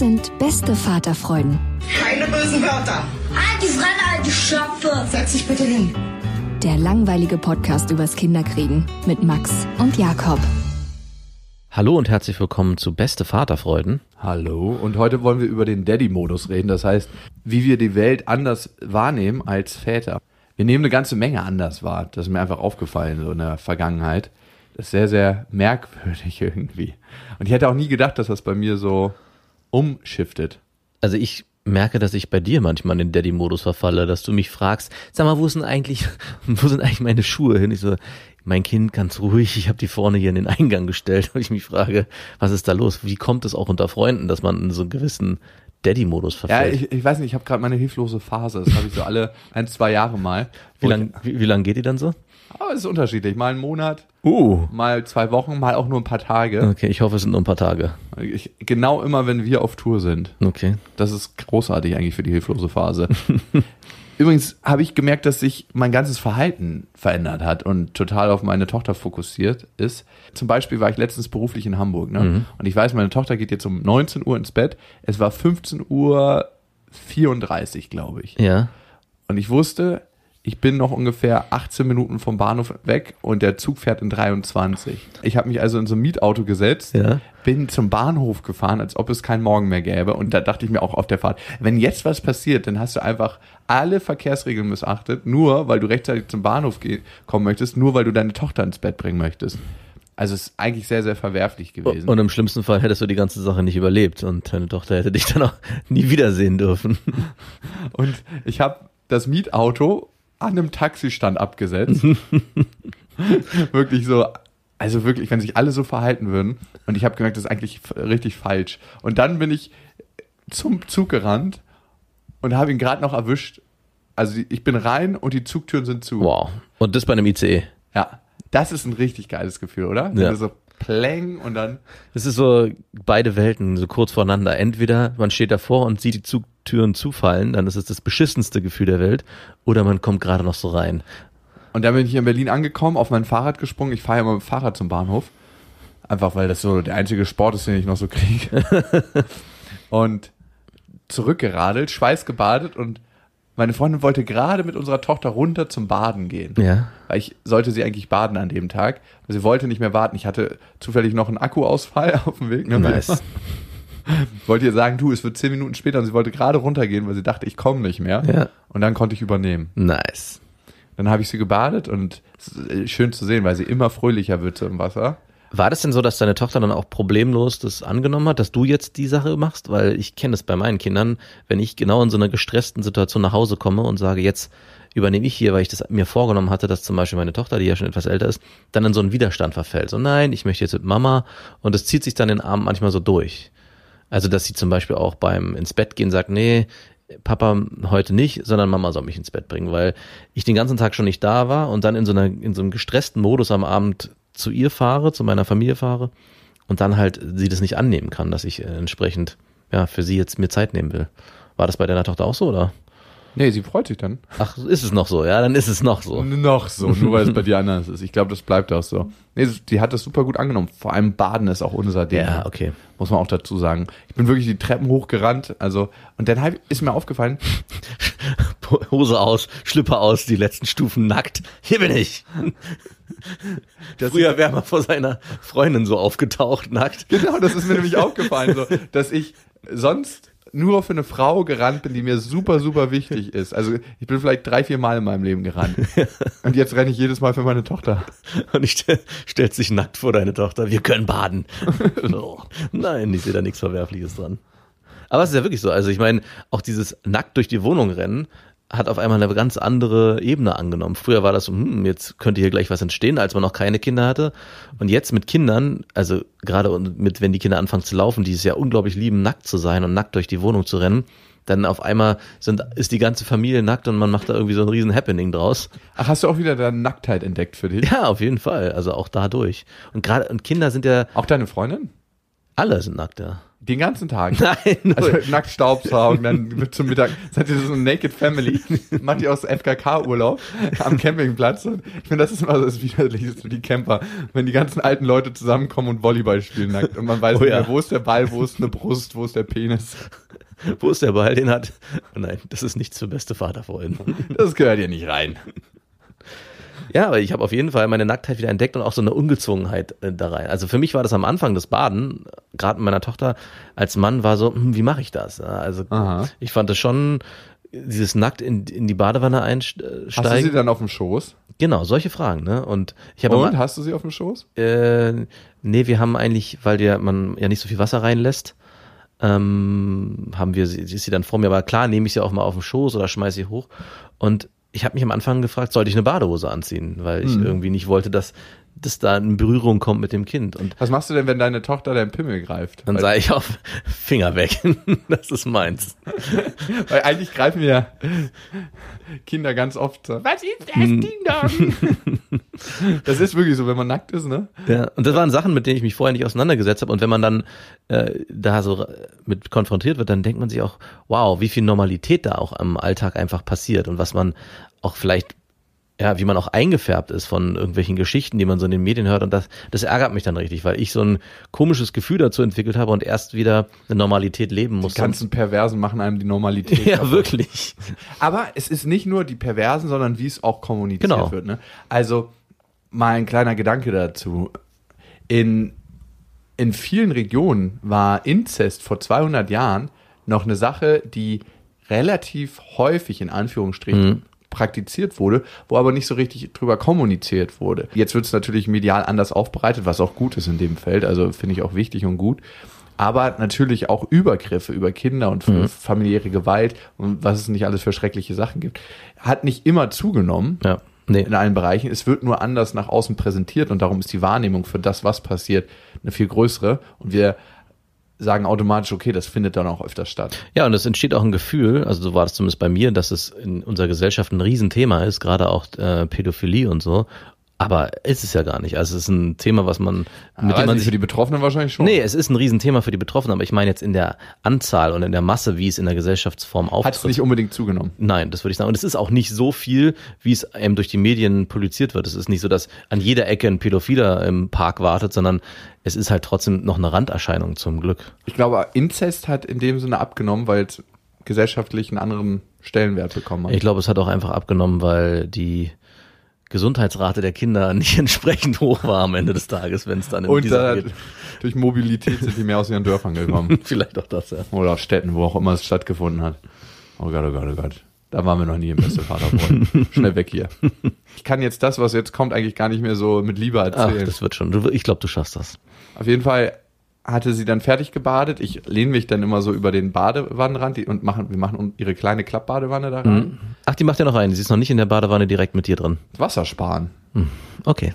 Sind beste Vaterfreuden. Keine bösen Wörter. Die Fremde, alte Schöpfe. Setz dich bitte hin. Der langweilige Podcast übers Kinderkriegen mit Max und Jakob. Hallo und herzlich willkommen zu Beste Vaterfreuden. Hallo und heute wollen wir über den Daddy-Modus reden. Das heißt, wie wir die Welt anders wahrnehmen als Väter. Wir nehmen eine ganze Menge anders wahr. Das ist mir einfach aufgefallen so in der Vergangenheit. Das ist sehr, sehr merkwürdig irgendwie. Und ich hätte auch nie gedacht, dass das bei mir so umschiftet. Also ich merke, dass ich bei dir manchmal in den Daddy-Modus verfalle, dass du mich fragst, sag mal, wo sind eigentlich, wo sind eigentlich meine Schuhe hin? Ich so, mein Kind ganz ruhig, ich habe die vorne hier in den Eingang gestellt und ich mich frage, was ist da los? Wie kommt es auch unter Freunden, dass man in so einen gewissen Daddy-Modus verfällt? Ja, ich, ich weiß nicht, ich habe gerade meine hilflose Phase, das habe ich so alle ein, zwei Jahre mal. Wie lange wie, wie lang geht die dann so? Aber es ist unterschiedlich. Mal einen Monat, uh. mal zwei Wochen, mal auch nur ein paar Tage. Okay, ich hoffe, es sind nur ein paar Tage. Ich, genau immer, wenn wir auf Tour sind. Okay. Das ist großartig eigentlich für die hilflose Phase. Übrigens habe ich gemerkt, dass sich mein ganzes Verhalten verändert hat und total auf meine Tochter fokussiert ist. Zum Beispiel war ich letztens beruflich in Hamburg. Ne? Mhm. Und ich weiß, meine Tochter geht jetzt um 19 Uhr ins Bett. Es war 15 Uhr 34, glaube ich. Ja. Und ich wusste, ich bin noch ungefähr 18 Minuten vom Bahnhof weg und der Zug fährt in 23. Ich habe mich also in so ein Mietauto gesetzt, ja. bin zum Bahnhof gefahren, als ob es keinen Morgen mehr gäbe. Und da dachte ich mir auch auf der Fahrt, wenn jetzt was passiert, dann hast du einfach alle Verkehrsregeln missachtet, nur weil du rechtzeitig zum Bahnhof kommen möchtest, nur weil du deine Tochter ins Bett bringen möchtest. Also es ist eigentlich sehr, sehr verwerflich gewesen. Und im schlimmsten Fall hättest du die ganze Sache nicht überlebt und deine Tochter hätte dich dann auch nie wiedersehen dürfen. Und ich habe das Mietauto an einem Taxistand abgesetzt. wirklich so, also wirklich, wenn sich alle so verhalten würden. Und ich habe gemerkt, das ist eigentlich richtig falsch. Und dann bin ich zum Zug gerannt und habe ihn gerade noch erwischt. Also ich bin rein und die Zugtüren sind zu. Wow. Und das bei einem ICE. Ja. Das ist ein richtig geiles Gefühl, oder? Ja. so Pläng und dann. Es ist so beide Welten, so kurz voreinander. Entweder man steht davor und sieht die Zugtüren zufallen, dann ist es das beschissenste Gefühl der Welt, oder man kommt gerade noch so rein. Und dann bin ich hier in Berlin angekommen, auf mein Fahrrad gesprungen. Ich fahre ja immer mit dem Fahrrad zum Bahnhof. Einfach weil das so der einzige Sport ist, den ich noch so kriege. und zurückgeradelt, schweißgebadet und meine Freundin wollte gerade mit unserer Tochter runter zum Baden gehen. Ja. Weil ich sollte sie eigentlich baden an dem Tag. Aber sie wollte nicht mehr warten. Ich hatte zufällig noch einen Akkuausfall auf dem Weg. Ne? Nice. wollte ihr sagen, du, es wird zehn Minuten später und sie wollte gerade runtergehen, weil sie dachte, ich komme nicht mehr. Ja. Und dann konnte ich übernehmen. Nice. Dann habe ich sie gebadet und schön zu sehen, weil sie immer fröhlicher wird so im Wasser. War das denn so, dass deine Tochter dann auch problemlos das angenommen hat, dass du jetzt die Sache machst? Weil ich kenne es bei meinen Kindern, wenn ich genau in so einer gestressten Situation nach Hause komme und sage, jetzt übernehme ich hier, weil ich das mir vorgenommen hatte, dass zum Beispiel meine Tochter, die ja schon etwas älter ist, dann in so einen Widerstand verfällt. So, nein, ich möchte jetzt mit Mama und es zieht sich dann den Abend manchmal so durch. Also, dass sie zum Beispiel auch beim ins Bett gehen sagt, nee, Papa heute nicht, sondern Mama soll mich ins Bett bringen, weil ich den ganzen Tag schon nicht da war und dann in so einer, in so einem gestressten Modus am Abend zu ihr fahre, zu meiner Familie fahre und dann halt sie das nicht annehmen kann, dass ich entsprechend ja für sie jetzt mir Zeit nehmen will. War das bei deiner Tochter auch so oder? Nee, sie freut sich dann. Ach, ist es noch so? Ja, dann ist es noch so. Noch so, nur weil es bei dir anders ist. Ich glaube, das bleibt auch so. Nee, die hat das super gut angenommen. Vor allem Baden ist auch unser Ding. Ja, okay. Muss man auch dazu sagen. Ich bin wirklich die Treppen hochgerannt. Also, und dann ist mir aufgefallen. Hose aus, Schlipper aus, die letzten Stufen nackt. Hier bin ich. Früher wäre man vor seiner Freundin so aufgetaucht, nackt. Genau, das ist mir nämlich aufgefallen, so, dass ich sonst nur für eine Frau gerannt bin, die mir super, super wichtig ist. Also ich bin vielleicht drei, vier Mal in meinem Leben gerannt. Und jetzt renne ich jedes Mal für meine Tochter. Und ich stell, sich nackt vor deine Tochter. Wir können baden. oh, nein, ich sehe da nichts Verwerfliches dran. Aber es ist ja wirklich so. Also ich meine, auch dieses nackt durch die Wohnung rennen hat auf einmal eine ganz andere Ebene angenommen. Früher war das so, hm, jetzt könnte hier gleich was entstehen, als man noch keine Kinder hatte. Und jetzt mit Kindern, also gerade mit, wenn die Kinder anfangen zu laufen, die es ja unglaublich lieben, nackt zu sein und nackt durch die Wohnung zu rennen, dann auf einmal sind, ist die ganze Familie nackt und man macht da irgendwie so ein riesen Happening draus. Ach, hast du auch wieder deine Nacktheit entdeckt für dich? Ja, auf jeden Fall. Also auch dadurch. Und gerade, und Kinder sind ja, Auch deine Freundin? alle sind nackt, ja. Den ganzen Tag? Nein, Also nackt Staubsaugen, dann wird zum Mittag, seid ihr so eine Naked Family, macht ihr aus FKK-Urlaub am Campingplatz und ich finde, das ist immer so das Widerliche für die Camper, wenn die ganzen alten Leute zusammenkommen und Volleyball spielen nackt und man weiß Oh nicht ja. mehr, wo ist der Ball, wo ist eine Brust, wo ist der Penis. Wo ist der Ball? Den hat. Oh nein, das ist nichts für beste Vaterfreunde. Das gehört ja nicht rein. Ja, aber ich habe auf jeden Fall meine Nacktheit wieder entdeckt und auch so eine Ungezwungenheit äh, da rein. Also für mich war das am Anfang des Baden, gerade mit meiner Tochter als Mann, war so, hm, wie mache ich das? Also Aha. ich fand das schon, dieses nackt in, in die Badewanne einsteigen. Hast du sie dann auf dem Schoß? Genau, solche Fragen, ne? Und ich habe Und, hast du sie auf dem Schoß? äh, nee, wir haben eigentlich, weil der, man ja nicht so viel Wasser reinlässt, ähm, haben wir sie, ist sie dann vor mir, aber klar nehme ich sie auch mal auf den Schoß oder schmeiße sie hoch. Und ich habe mich am Anfang gefragt, sollte ich eine Badehose anziehen, weil ich Hm. irgendwie nicht wollte, dass, dass da in Berührung kommt mit dem Kind. Und Was machst du denn, wenn deine Tochter deinen Pimmel greift? dann sage ich auf Finger weg. das ist meins. weil eigentlich greifen ja Kinder ganz oft so. Was ist das, Hm. Ding Dong? das ist wirklich so, wenn man nackt ist, ne? Ja, und das waren Sachen, mit denen ich mich vorher nicht auseinandergesetzt habe. Und wenn man dann äh, da so mit konfrontiert wird, dann denkt man sich auch, wow, wie viel Normalität da auch am Alltag einfach passiert und was man auch vielleicht, ja, wie man auch eingefärbt ist von irgendwelchen Geschichten, die man so in den Medien hört. Und das, das ärgert mich dann richtig, weil ich so ein komisches Gefühl dazu entwickelt habe und erst wieder eine Normalität leben muss. Die ganzen Perversen machen einem die Normalität. ja, kaputt. wirklich. Aber es ist nicht nur die Perversen, sondern wie es auch kommuniziert Genau. wird. Ne? Also mal ein kleiner Gedanke dazu. In, in vielen Regionen war Inzest vor 200 Jahren noch eine Sache, die relativ häufig in Anführungsstrichen praktiziert wurde, wo aber nicht so richtig drüber kommuniziert wurde. Jetzt wird es natürlich medial anders aufbereitet, was auch gut ist in dem Feld, also finde ich auch wichtig und gut. Aber natürlich auch Übergriffe über Kinder und für familiäre Gewalt und was es nicht alles für schreckliche Sachen gibt, hat nicht immer zugenommen Ja, nee. in allen Bereichen. Es wird nur anders nach außen präsentiert und darum ist die Wahrnehmung für das, was passiert, eine viel größere. Und wir sagen automatisch, okay, das findet dann auch öfters statt. Ja, und es entsteht auch ein Gefühl, also so war das zumindest bei mir, dass es in unserer Gesellschaft ein Riesenthema ist, gerade auch äh, Pädophilie und so. Aber ist es ja gar nicht. Also es ist ein Thema, was man, mit Weiß dem man nicht, für sich die Betroffenen wahrscheinlich schon. Nee, es ist ein Riesenthema für die Betroffenen, aber ich meine jetzt in der Anzahl und in der Masse, wie es in der Gesellschaftsform Hat es auftritt. nicht unbedingt zugenommen. Nein, das würde ich sagen. Und es ist auch nicht so viel, wie es einem durch die Medien publiziert wird. Es ist nicht so, dass an jeder Ecke ein Pädophiler im Park wartet, sondern es ist halt trotzdem noch eine Randerscheinung zum Glück. Ich glaube, Inzest hat in dem Sinne abgenommen, weil es gesellschaftlich einen anderen Stellenwert bekommen hat. Ich glaube, es hat auch einfach abgenommen, weil die Gesundheitsrate der Kinder nicht entsprechend hoch war am Ende des Tages, wenn es dann in Und dieser äh, durch Mobilität sind die mehr aus ihren Dörfern gekommen. vielleicht auch das, ja. Oder aus Städten, wo auch immer es stattgefunden hat. Oh Gott, oh Gott, oh Gott. Da waren wir noch nie im beste Vaterfreund. Schnell weg hier. Ich kann jetzt das, was jetzt kommt, eigentlich gar nicht mehr so mit Liebe Ach, erzählen. das wird schon. Ich glaube, du schaffst das. Auf jeden Fall hatte sie dann fertig gebadet. Ich lehne mich dann immer so über den Badewannenrand und machen, wir machen ihre kleine Klappbadewanne da rein. Ach, die macht ja noch rein. Sie ist noch nicht in der Badewanne direkt mit dir drin. Wasser sparen. Okay.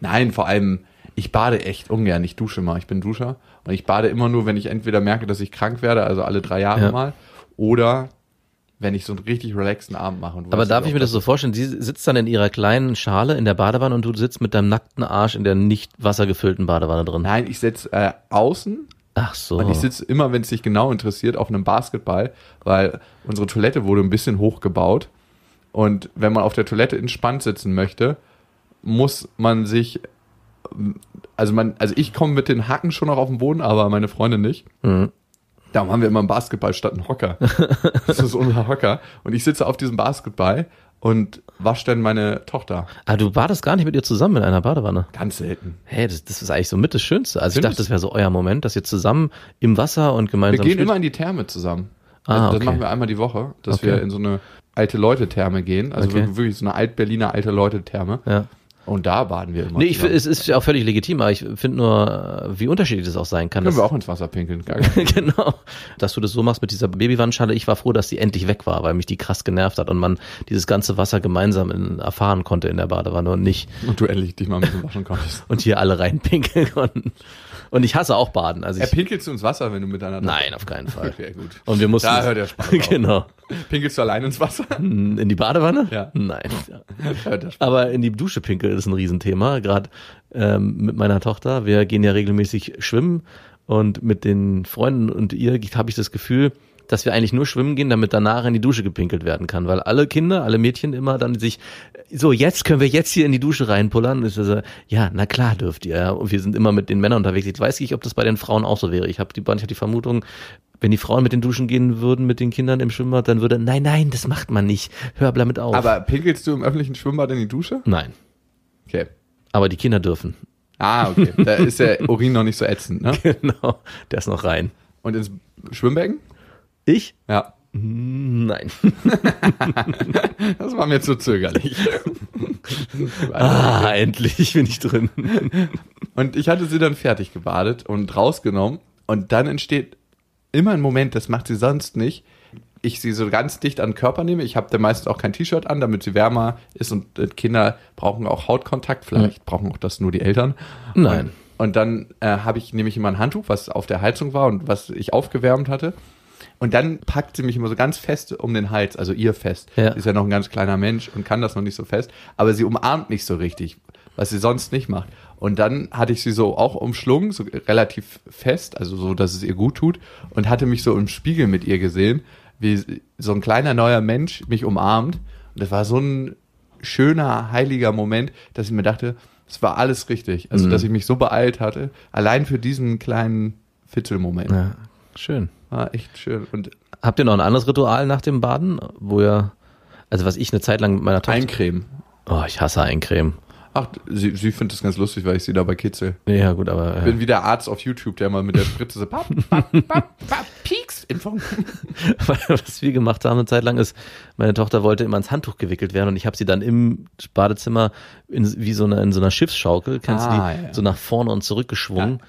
Nein, vor allem, ich bade echt ungern. Ich dusche mal. Ich bin Duscher. Und ich bade immer nur, wenn ich entweder merke, dass ich krank werde, also alle drei Jahre Ja. mal, oder wenn ich so einen richtig relaxten Abend mache. Und Aber weißt darf ich mir das so vorstellen? Sie sitzt dann in ihrer kleinen Schale in der Badewanne und du sitzt mit deinem nackten Arsch in der nicht wassergefüllten Badewanne drin. Nein, ich sitze äh, außen Ach so. und ich sitze immer, wenn es dich genau interessiert, auf einem Basketball, weil unsere Toilette wurde ein bisschen hochgebaut. Und wenn man auf der Toilette entspannt sitzen möchte, muss man sich, also man, also ich komme mit den Hacken schon noch auf den Boden, aber meine Freundin nicht. Mhm. Darum haben wir immer einen Basketball statt einen Hocker. Das ist unser Hocker. Und ich sitze auf diesem Basketball und wasche dann meine Tochter. Ah, du badest gar nicht mit ihr zusammen in einer Badewanne. Ganz selten. Hey, das, das ist eigentlich so mit das Schönste. Also ich Findest dachte, das wäre so euer Moment, dass ihr zusammen im Wasser und Wir gemeinsam gehen spielt. immer in die Therme zusammen. Ah, Also das okay. machen wir einmal die Woche, dass Okay. wir in so eine alte Leute-Therme gehen. Also Okay. wirklich so eine alt-Berliner alte Leute-Therme. Ja. Und da baden wir immer. Nee, ich, es ist ja auch völlig legitim, aber ich finde nur, äh, wie unterschiedlich das auch sein kann. Können wir auch ins Wasser pinkeln. Genau. Dass du das so machst mit dieser Babywandschale. Ich war froh, dass die endlich weg war, weil mich die krass genervt hat und man dieses ganze Wasser gemeinsam in, erfahren konnte in der Badewanne und nicht Und du endlich dich mal ein bisschen waschen konntest. und hier alle reinpinkeln konnten. Und ich hasse auch Baden. Also Er ich, pinkelst du ins Wasser, wenn du mit deiner nein, auf keinen Fall. Okay, gut. Und wir mussten. Da hört der Spaß auf. genau. Pinkelst du allein ins Wasser? In die Badewanne? Ja. Nein. Hört der Spaß. Aber in die Dusche pinkeln ist ein Riesenthema. Gerade ähm, mit meiner Tochter. Wir gehen ja regelmäßig schwimmen und mit den Freunden und ihr habe ich das Gefühl, dass wir eigentlich nur schwimmen gehen, damit danach in die Dusche gepinkelt werden kann, weil alle Kinder, alle Mädchen immer dann sich so jetzt können wir jetzt hier in die Dusche reinpullern. Und ich so, ja, na klar dürft ihr. Und wir sind immer mit den Männern unterwegs. Ich weiß nicht, ob das bei den Frauen auch so wäre. Ich habe die, ich hab die Vermutung, wenn die Frauen mit den Duschen gehen würden mit den Kindern im Schwimmbad, dann würde nein, nein, das macht man nicht. Hör damit auf. Aber pinkelst du im öffentlichen Schwimmbad in die Dusche? nein, Okay. aber die Kinder dürfen. Ah, okay. Da ist der Urin noch nicht so ätzend, ne? Genau, der ist noch rein. Und ins Schwimmbecken? Ich? Ja. Nein. Das war mir zu zögerlich. Ah, endlich bin ich drin. Und ich hatte sie dann fertig gebadet und rausgenommen. Und dann entsteht immer ein Moment, das macht sie sonst nicht. Ich sie so ganz dicht an den Körper nehme. Ich habe dann meistens auch kein T-Shirt an, damit sie wärmer ist. Und äh, Kinder brauchen auch Hautkontakt. Vielleicht brauchen auch das nur die Eltern. Nein. Und, und dann äh, habe ich nämlich immer ein Handtuch, was auf der Heizung war und was ich aufgewärmt hatte. Und dann packt sie mich immer so ganz fest um den Hals, also ihr fest. Ja. Sie ist ja noch ein ganz kleiner Mensch und kann das noch nicht so fest. Aber sie umarmt nicht so richtig, was sie sonst nicht macht. Und dann hatte ich sie so auch umschlungen, so relativ fest, also so, dass es ihr gut tut. Und hatte mich so im Spiegel mit ihr gesehen, wie so ein kleiner neuer Mensch mich umarmt. Und das war so ein schöner, heiliger Moment, dass ich mir dachte, es war alles richtig. Also, dass ich mich so beeilt hatte, allein für diesen kleinen Fitzelmoment. Ja, schön. War echt schön. Und Habt ihr noch ein anderes Ritual nach dem Baden, wo ihr, also was ich eine Zeit lang mit meiner Tochter, Eincremen. oh, ich hasse Eincremen. Ach, sie, sie findet das ganz lustig, weil ich sie dabei kitzel. Ja, gut, aber, Ich bin wie der Arzt auf YouTube, der mal mit der Spritze so, pap, pap, pap, pap, Pieks, Impfung. was wir gemacht haben eine Zeit lang ist, meine Tochter wollte immer ins Handtuch gewickelt werden und ich habe sie dann im Badezimmer in, wie so eine, in so einer Schiffsschaukel, kennst du die, Ah, ja. so nach vorne und zurück geschwungen.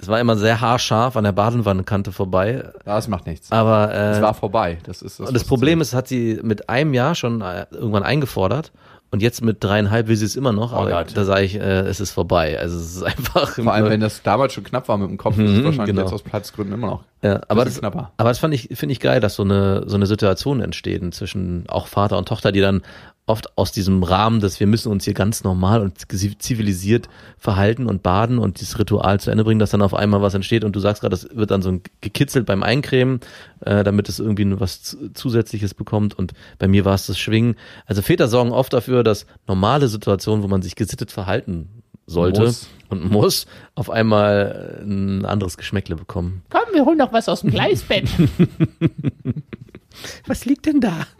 Es war immer sehr haarscharf an der Badenwannenkante vorbei, Das macht nichts. aber äh, Es war vorbei. Das ist das. Und das Problem ist, hat sie mit einem Jahr schon äh, irgendwann eingefordert und jetzt mit dreieinhalb will sie es immer noch, aber Gott. da sage ich, äh, es ist vorbei. Also es ist einfach. Vor allem, wenn das damals schon knapp war mit dem Kopf, ist es Mhm, wahrscheinlich genau. jetzt aus Platzgründen immer noch. ja, aber das, knapper. aber das fand ich, finde ich geil, dass so eine, so eine Situation entsteht zwischen auch Vater und Tochter, die dann oft aus diesem Rahmen, dass wir müssen uns hier ganz normal und zivilisiert verhalten und baden und dieses Ritual zu Ende bringen, dass dann auf einmal was entsteht und du sagst gerade, das wird dann so gekitzelt beim Eincremen, äh, damit es irgendwie was zu- Zusätzliches bekommt und bei mir war es das Schwingen. Also Väter sorgen oft dafür, dass normale Situationen, wo man sich gesittet verhalten sollte Muss. und muss, auf einmal ein anderes Geschmäckle bekommen. Komm, wir holen noch was aus dem Gleisbett. Was liegt denn da?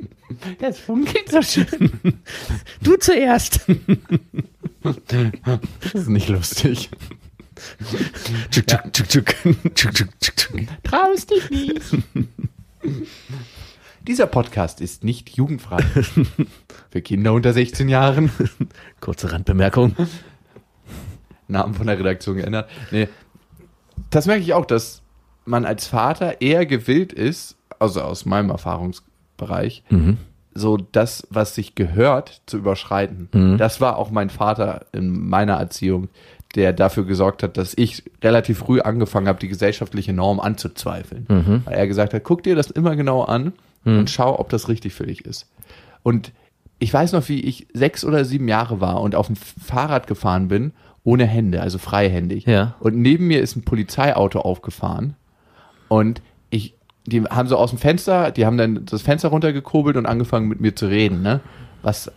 Das funkelt so schön. Du zuerst. Das ist nicht lustig. Traust dich nicht. Dieser Podcast ist nicht jugendfrei. Für Kinder unter 16 Jahren. Kurze Randbemerkung. Namen von der Redaktion geändert. Nee. Das merke ich auch, dass man als Vater eher gewillt ist, also aus meinem Erfahrungsbereich, so das, was sich gehört, zu überschreiten. Das war auch mein Vater in meiner Erziehung, der dafür gesorgt hat, dass ich relativ früh angefangen habe, die gesellschaftliche Norm anzuzweifeln. Weil er gesagt hat, guck dir das immer genau an und schau, ob das richtig für dich ist. Und ich weiß noch, wie ich sechs oder sieben Jahre war und auf dem Fahrrad gefahren bin, ohne Hände, also freihändig. Ja. Und neben mir ist ein Polizeiauto aufgefahren und ich, die haben so aus dem Fenster, die haben dann das Fenster runtergekurbelt und angefangen mit mir zu reden, ne? Was,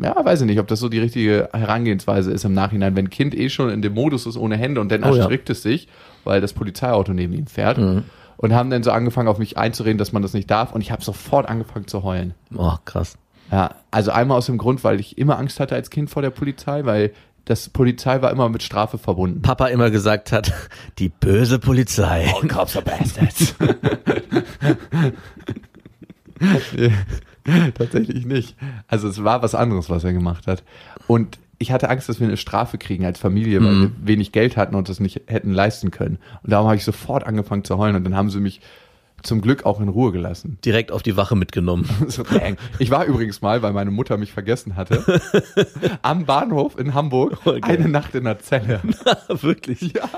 ja, weiß ich nicht, ob das so die richtige Herangehensweise ist im Nachhinein, wenn ein Kind eh schon in dem Modus ist ohne Hände und dann Oh ja. erschrickt es sich, weil das Polizeiauto neben ihm fährt. Mhm. und haben dann so angefangen, auf mich einzureden, dass man das nicht darf. Und ich habe sofort angefangen zu heulen. Oh, krass. Ja, also einmal aus dem Grund, weil ich immer Angst hatte als Kind vor der Polizei, weil das Polizei war immer mit Strafe verbunden. Papa immer gesagt hat, die böse Polizei. All cops are bastards. Nee, Tatsächlich nicht. Also es war was anderes, was er gemacht hat. Und ich hatte Angst, dass wir eine Strafe kriegen als Familie, weil wir wenig Geld hatten und das nicht hätten leisten können. Und darum habe ich sofort angefangen zu heulen und dann haben sie mich zum Glück auch in Ruhe gelassen. Direkt auf die Wache mitgenommen. Ich war übrigens mal, weil meine Mutter mich vergessen hatte, am Bahnhof in Hamburg Okay. eine Nacht in der Zelle. Wirklich? Ja.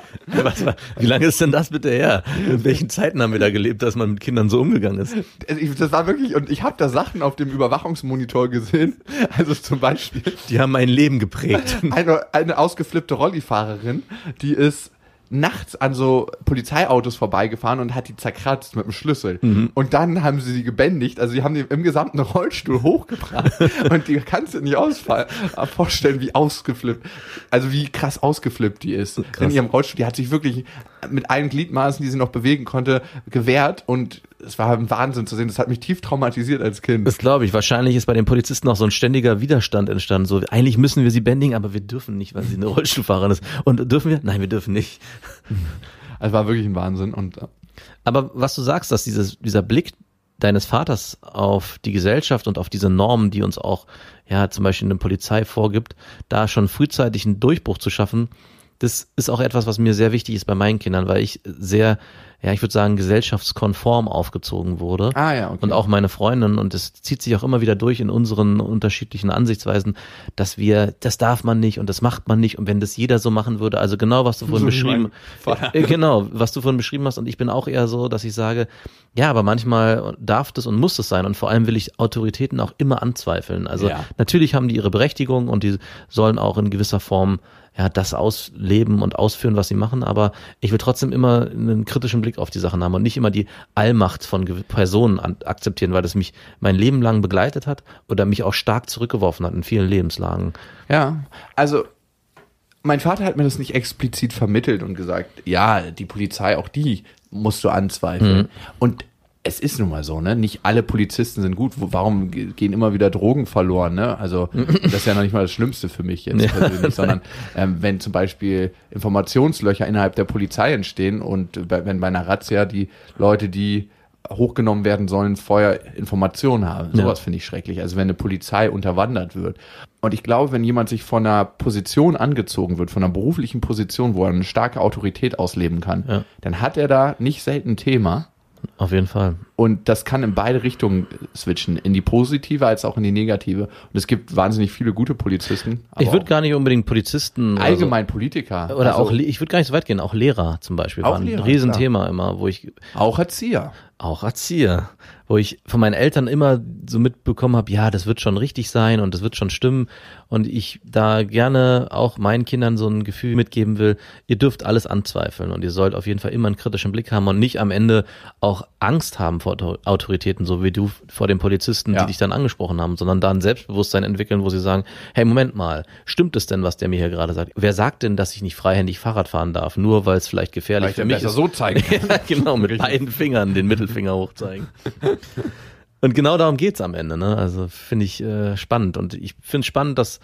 Was, wie lange ist denn das bitte her? In welchen Zeiten haben wir da gelebt, dass man mit Kindern so umgegangen ist? Also Das war wirklich, und ich habe da Sachen auf dem Überwachungsmonitor gesehen. Also zum Beispiel Die haben mein Leben geprägt. eine, eine ausgeflippte Rollifahrerin, die ist nachts an so Polizeiautos vorbeigefahren und hat die zerkratzt mit dem Schlüssel. Und dann haben sie sie gebändigt, also sie haben die im gesamten Rollstuhl hochgebracht und die kannst du nicht ausfall, äh, vorstellen, wie ausgeflippt, also wie krass ausgeflippt die ist. In ihrem Rollstuhl, die hat sich wirklich mit allen Gliedmaßen, die sie noch bewegen konnte, gewehrt und es war ein Wahnsinn zu sehen. Das hat mich tief traumatisiert als Kind. Das glaube ich. Wahrscheinlich ist bei den Polizisten auch so ein ständiger Widerstand entstanden. So, eigentlich müssen wir sie bändigen, aber wir dürfen nicht, weil sie eine Rollstuhlfahrerin ist. Und dürfen wir? Nein, wir dürfen nicht. Es war wirklich ein Wahnsinn und äh, Aber was du sagst, dass dieses, dieser Blick deines Vaters auf die Gesellschaft und auf diese Normen, die uns auch, ja, zum Beispiel eine Polizei vorgibt, da schon frühzeitig einen Durchbruch zu schaffen, das ist auch etwas, was mir sehr wichtig ist bei meinen Kindern, weil ich sehr, ja, ich würde sagen, gesellschaftskonform aufgezogen wurde. Ah ja, okay. Und auch meine Freundin, und das zieht sich auch immer wieder durch in unseren unterschiedlichen Ansichtsweisen, dass wir, das darf man nicht und das macht man nicht. Und wenn das jeder so machen würde, also genau, was du vorhin So beschrieben Vater. äh, Genau, was du vorhin beschrieben hast. Und ich bin auch eher so, dass ich sage, ja, aber manchmal darf das und muss es sein. Und vor allem will ich Autoritäten auch immer anzweifeln. Also Ja. natürlich haben die ihre Berechtigung und die sollen auch in gewisser Form ja, das ausleben und ausführen, was sie machen, aber ich will trotzdem immer einen kritischen Blick auf die Sachen haben und nicht immer die Allmacht von Personen akzeptieren, weil das mich mein Leben lang begleitet hat oder mich auch stark zurückgeworfen hat in vielen Lebenslagen. Ja, also mein Vater hat mir das nicht explizit vermittelt und gesagt, ja, die Polizei, auch die musst du anzweifeln. Und es ist nun mal so, ne? Nicht alle Polizisten sind gut. Warum ge- gehen immer wieder Drogen verloren, ne? Also das ist ja noch nicht mal das Schlimmste für mich jetzt Ja. persönlich, sondern ähm, wenn zum Beispiel Informationslöcher innerhalb der Polizei entstehen und bei, wenn bei einer Razzia die Leute, die hochgenommen werden sollen, vorher Informationen haben. Ja. Sowas finde ich schrecklich. Also wenn eine Polizei unterwandert wird. Und ich glaube, wenn jemand sich von einer Position angezogen wird, von einer beruflichen Position, wo er eine starke Autorität ausleben kann, Ja. dann hat er da nicht selten ein Thema. Auf jeden Fall. Und das kann in beide Richtungen switchen, in die positive als auch in die negative. Und es gibt wahnsinnig viele gute Polizisten. ich würde gar nicht unbedingt Polizisten oder so- allgemein Politiker. Oder Also auch, ich würde gar nicht so weit gehen, auch Lehrer zum Beispiel Auch waren ein Lehrer, Riesenthema immer, wo ich auch Erzieher. auch Erzieher, wo ich von meinen Eltern immer so mitbekommen habe, ja, das wird schon richtig sein und das wird schon stimmen und ich da gerne auch meinen Kindern so ein Gefühl mitgeben will, ihr dürft alles anzweifeln und ihr sollt auf jeden Fall immer einen kritischen Blick haben und nicht am Ende auch Angst haben vor Autor- Autoritäten, so wie du vor den Polizisten, Ja. die dich dann angesprochen haben, sondern da ein Selbstbewusstsein entwickeln, wo sie sagen, hey, Moment mal, stimmt es denn, was der mir hier gerade sagt? Wer sagt denn, dass ich nicht freihändig Fahrrad fahren darf, nur weil es vielleicht gefährlich Vielleicht für mich ist? so zeigen kann. Ja, genau, mit Richtig. beiden Fingern den Mittelfinger hochzeigen. Und genau darum geht's am Ende. Ne? Also finde ich äh, spannend. Und ich finde spannend, dass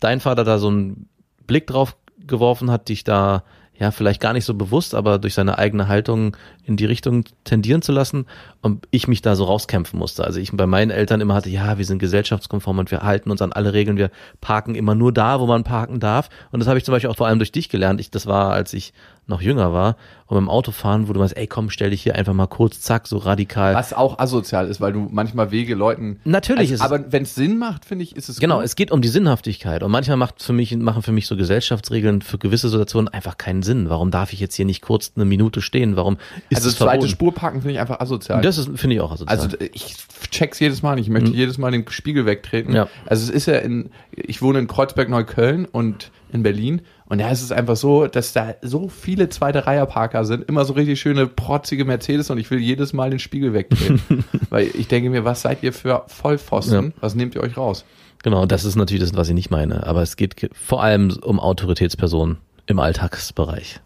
dein Vater da so einen Blick drauf geworfen hat, dich da ja vielleicht gar nicht so bewusst, aber durch seine eigene Haltung in die Richtung tendieren zu lassen und ich mich da so rauskämpfen musste. Also ich bei meinen Eltern immer hatte, ja, wir sind gesellschaftskonform und wir halten uns an alle Regeln, wir parken immer nur da, wo man parken darf. Und das habe ich zum Beispiel auch vor allem durch dich gelernt. Ich, das war, als ich noch jünger war und beim Autofahren, wo du meinst, ey komm, stell dich hier einfach mal kurz, zack, so radikal. Was auch asozial ist, weil du manchmal Wege Leuten. Natürlich ist es- Aber wenn es Sinn macht, finde ich, ist es Genau, gut. es geht um die Sinnhaftigkeit. Und manchmal macht für mich, machen für mich so Gesellschaftsregeln für gewisse Situationen einfach keinen Sinn. Warum darf ich jetzt hier nicht kurz eine Minute stehen? Warum ist Also es zweite verboten? Spur parken finde ich einfach asozial. Das ist, finde ich auch asozial. Also ich check's jedes Mal nicht. Ich möchte jedes Mal den Spiegel wegtreten. Mhm. Ja. Also es ist ja in, ich wohne in Kreuzberg-Neukölln und in Berlin. Und da ist es einfach so, dass da so viele zweite Reihe Parker sind, immer so richtig schöne protzige Mercedes und ich will jedes Mal den Spiegel wegtreten. Weil ich denke mir, was seid ihr für Vollpfosten? Ja. Was nehmt ihr euch raus? genau, das ist natürlich das, was ich nicht meine. Aber es geht ge- vor allem um Autoritätspersonen im Alltagsbereich.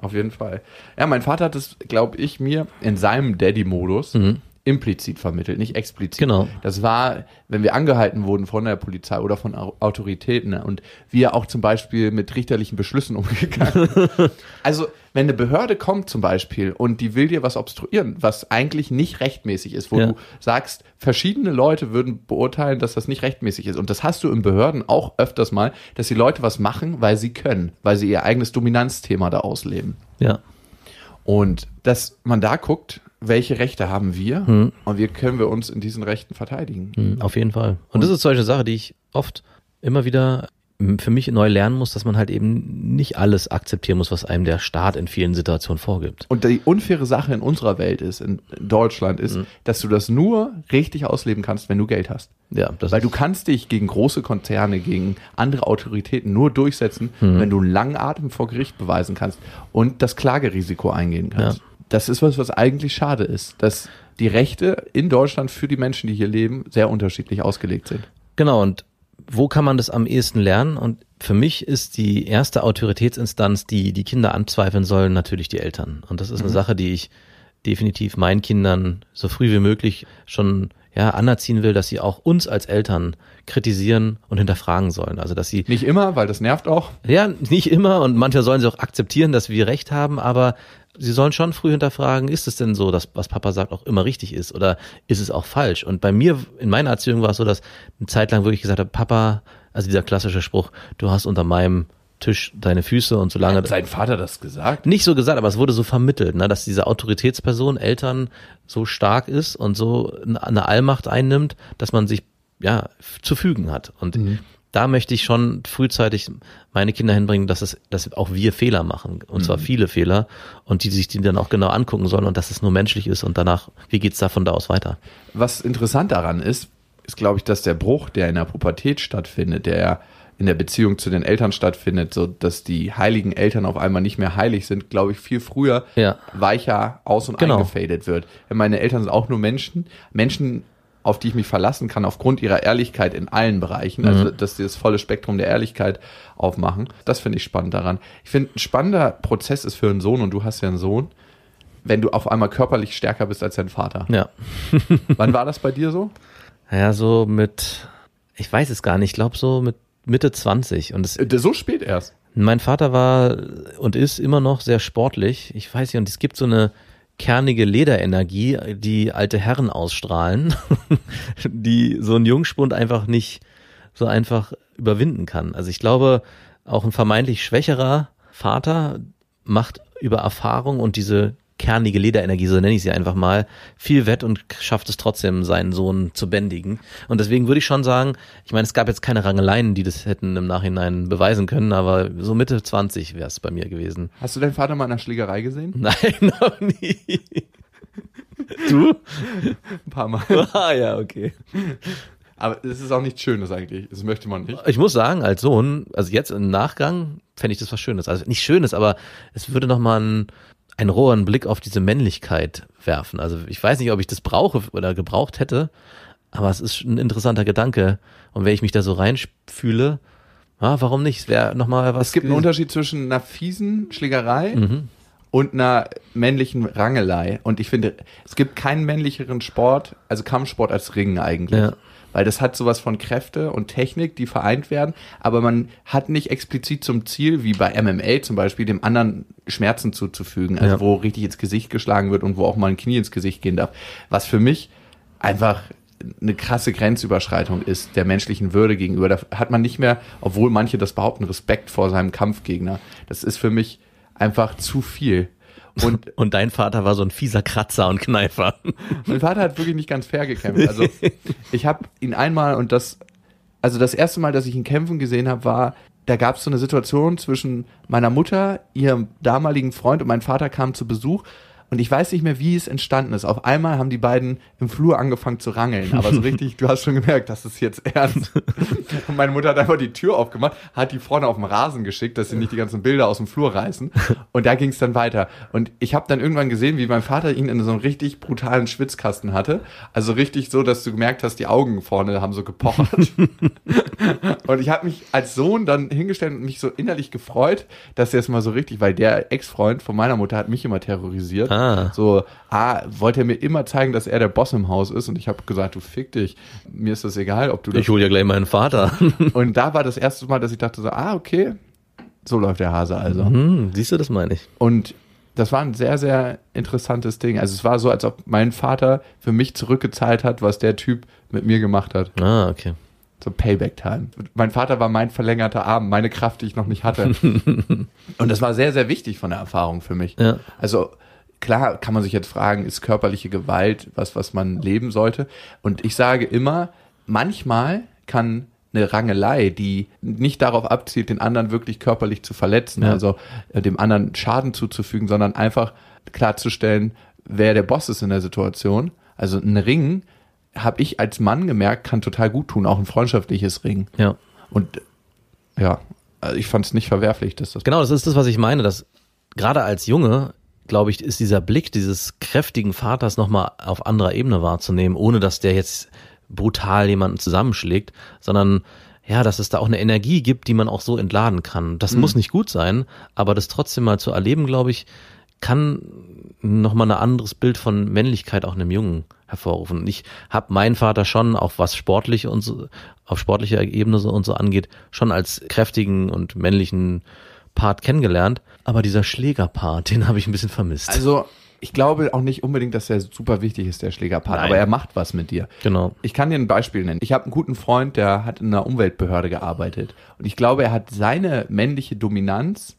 Auf jeden Fall. Ja, mein Vater hat es, glaube ich, mir in seinem Daddy-Modus implizit vermittelt, nicht explizit. Genau. Das war, wenn wir angehalten wurden von der Polizei oder von Au- Autoritäten ne, und wir auch zum Beispiel mit richterlichen Beschlüssen umgegangen. also, wenn eine Behörde kommt zum Beispiel und die will dir was obstruieren, was eigentlich nicht rechtmäßig ist, wo Ja. du sagst, verschiedene Leute würden beurteilen, dass das nicht rechtmäßig ist. Und das hast du in Behörden auch öfters mal, dass die Leute was machen, weil sie können, weil sie ihr eigenes Dominanzthema da ausleben. Ja. Und dass man da guckt, welche Rechte haben wir Hm. und wie können wir uns in diesen Rechten verteidigen. Mhm, Auf jeden Fall. Und das ist solche Sache, die ich oft immer wieder m, für mich neu lernen muss, dass man halt eben nicht alles akzeptieren muss, was einem der Staat in vielen Situationen vorgibt. Und die unfaire Sache in unserer Welt ist, in Deutschland, ist, Hm. dass du das nur richtig ausleben kannst, wenn du Geld hast. Ja, das Weil du kannst dich gegen große Konzerne, gegen andere Autoritäten nur durchsetzen, Hm. wenn du einen langen Atem vor Gericht beweisen kannst und das Klagerisiko eingehen kannst. Ja. Das ist was, was eigentlich schade ist, dass die Rechte in Deutschland für die Menschen, die hier leben, sehr unterschiedlich ausgelegt sind. Genau, und wo kann man das am ehesten lernen? Und für mich ist die erste Autoritätsinstanz, die die Kinder anzweifeln sollen, natürlich die Eltern. Und das ist eine Sache, die ich definitiv meinen Kindern so früh wie möglich schon ja, anerziehen will, dass sie auch uns als Eltern kritisieren und hinterfragen sollen. Also dass sie Nicht immer, weil das nervt auch. ja, nicht immer und manchmal sollen sie auch akzeptieren, dass wir recht haben, aber sie sollen schon früh hinterfragen, ist es denn so, dass was Papa sagt auch immer richtig ist oder ist es auch falsch? Und bei mir, in meiner Erziehung war es so, dass eine Zeit lang wirklich gesagt habe, Papa, also dieser klassische Spruch, du hast unter meinem Tisch deine Füße und solange Hat sein Vater das gesagt? nicht so gesagt, aber es wurde so vermittelt, ne, dass diese Autoritätsperson Eltern so stark ist und so eine Allmacht einnimmt, dass man sich ja zu fügen hat. Und da möchte ich schon frühzeitig meine Kinder hinbringen, dass es, dass auch wir Fehler machen und zwar viele Fehler und die sich die dann auch genau angucken sollen und dass es nur menschlich ist und danach, wie geht's da von da aus weiter? Was interessant daran ist, ist, glaube ich, dass der Bruch, der in der Pubertät stattfindet, der in der Beziehung zu den Eltern stattfindet, so dass die heiligen Eltern auf einmal nicht mehr heilig sind, glaube ich, viel früher Ja. weicher aus und Genau. eingefadet wird. Meine Eltern sind auch nur Menschen, Menschen, auf die ich mich verlassen kann, aufgrund ihrer Ehrlichkeit in allen Bereichen, also dass sie das volle Spektrum der Ehrlichkeit aufmachen. Das finde ich spannend daran. Ich finde, ein spannender Prozess ist für einen Sohn, und du hast ja einen Sohn, wenn du auf einmal körperlich stärker bist als dein Vater. Ja. Wann war das bei dir so? Ja, so mit, ich weiß es gar nicht, ich glaube so mit Mitte 20 und es Äh, So spät erst. Mein Vater war und ist immer noch sehr sportlich. Ich weiß nicht, und es gibt so eine kernige Lederenergie, die alte Herren ausstrahlen, die so ein Jungspund einfach nicht so einfach überwinden kann. Also ich glaube, auch ein vermeintlich schwächerer Vater macht über Erfahrung und diese kernige Lederenergie, so nenne ich sie einfach mal, viel wett und schafft es trotzdem, seinen Sohn zu bändigen. Und deswegen würde ich schon sagen, ich meine, es gab jetzt keine Rangeleien, die das hätten im Nachhinein beweisen können, aber so Mitte 20 wäre es bei mir gewesen. Hast du deinen Vater mal in einer Schlägerei gesehen? Nein, noch nie. Du? Ein paar Mal. Ah ja, okay. Aber es ist auch nichts Schönes eigentlich. Das möchte man nicht. Ich muss sagen, als Sohn, also jetzt im Nachgang, fände ich das was Schönes. Also nicht Schönes, aber es würde nochmal einen, einen rohen Blick auf diese Männlichkeit werfen. Also ich weiß nicht, ob ich das brauche oder gebraucht hätte, aber es ist ein interessanter Gedanke. Und wenn ich mich da so reinfühle, ja, warum nicht? Es wäre nochmal was. Es gibt einen. Unterschied zwischen einer fiesen Schlägerei Mhm. und einer männlichen Rangelei. Und ich finde, es gibt keinen männlicheren Sport, also Kampfsport als Ringen eigentlich. Ja. Weil das hat sowas von Kräfte und Technik, die vereint werden, aber man hat nicht explizit zum Ziel, wie bei MMA zum Beispiel, dem anderen Schmerzen zuzufügen, also Ja. wo richtig ins Gesicht geschlagen wird und wo auch mal ein Knie ins Gesicht gehen darf. Was für mich einfach eine krasse Grenzüberschreitung ist der menschlichen Würde gegenüber. Da hat man nicht mehr, obwohl manche das behaupten, Respekt vor seinem Kampfgegner. Das ist für mich einfach zu viel. Und Und dein Vater war so ein fieser Kratzer und Kneifer. mein Vater hat wirklich nicht ganz fair gekämpft. Also ich habe ihn einmal und das, also das erste Mal, dass ich ihn kämpfen gesehen habe, war, da gab es so eine Situation zwischen meiner Mutter, ihrem damaligen Freund und mein Vater kamen zu Besuch Und ich weiß nicht mehr, wie es entstanden ist. Auf einmal haben die beiden im Flur angefangen zu rangeln. Aber so richtig, du hast schon gemerkt, das ist jetzt ernst. Und meine Mutter hat einfach die Tür aufgemacht, hat die vorne auf den Rasen geschickt, dass sie nicht die ganzen Bilder aus dem Flur reißen. Und da ging es dann weiter. Und ich habe dann irgendwann gesehen, wie mein Vater ihn in so einem richtig brutalen Schwitzkasten hatte. Also richtig so, dass du gemerkt hast, die Augen vorne haben so gepochert. und ich habe mich als Sohn dann hingestellt und mich so innerlich gefreut, dass er es mal so richtig, weil der Ex-Freund von meiner Mutter hat mich immer terrorisiert. Ah. So, ah, wollte er mir immer zeigen, dass er der Boss im Haus ist und ich habe gesagt, du fick dich, mir ist das egal, ob du das Ich hole ja gleich meinen Vater. und da war das erste Mal, dass ich dachte so, ah, okay, so läuft der Hase also. hm, siehst du, das meine ich. Und das war ein sehr, sehr interessantes Ding. Also es war so, als ob mein Vater für mich zurückgezahlt hat, was der Typ mit mir gemacht hat. Ah, okay. So Payback-Time. Mein Vater war mein verlängerter Arm, meine Kraft, die ich noch nicht hatte. Und das war sehr, sehr wichtig von der Erfahrung für mich. Ja. Also klar kann man sich jetzt fragen, ist körperliche Gewalt was, was man leben sollte? Und ich sage immer, manchmal kann eine Rangelei, die nicht darauf abzielt, den anderen wirklich körperlich zu verletzen, Ja. also äh, dem anderen Schaden zuzufügen, sondern einfach klarzustellen, wer der Boss ist in der Situation. Also ein Ring, habe ich als Mann gemerkt, kann total gut tun, auch ein freundschaftliches Ring. Ja. Und ja, also ich fand es nicht verwerflich, dass das Genau, das ist das, was ich meine, dass gerade als Junge, glaube ich, ist dieser Blick dieses kräftigen Vaters nochmal auf anderer Ebene wahrzunehmen, ohne dass der jetzt brutal jemanden zusammenschlägt, sondern ja, dass es da auch eine Energie gibt, die man auch so entladen kann. Das muss nicht gut sein, aber das trotzdem mal zu erleben, glaube ich, kann nochmal ein anderes Bild von Männlichkeit auch in einem Jungen hervorrufen. Und ich habe meinen Vater schon, auch was sportliche und so, auf sportlicher Ebene so und so angeht, schon als kräftigen und männlichen Part kennengelernt. Aber dieser Schlägerpart, den habe ich ein bisschen vermisst. Also, ich glaube auch nicht unbedingt, dass er super wichtig ist, der Schlägerpart, Nein. aber er macht was mit dir. genau. Ich kann dir ein Beispiel nennen. Ich habe einen guten Freund, der hat in einer Umweltbehörde gearbeitet. Und ich glaube, er hat seine männliche Dominanz,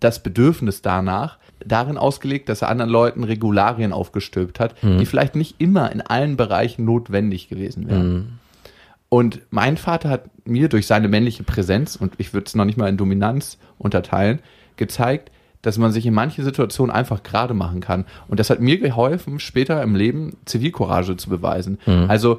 das Bedürfnis danach, darin ausgelegt, dass er anderen Leuten Regularien aufgestülpt hat, die vielleicht nicht immer in allen Bereichen notwendig gewesen wären. Und mein Vater hat mir durch seine männliche Präsenz, und ich würde es noch nicht mal in Dominanz unterteilen, gezeigt, dass man sich in manchen Situationen einfach gerade machen kann. Und das hat mir geholfen, später im Leben Zivilcourage zu beweisen. Also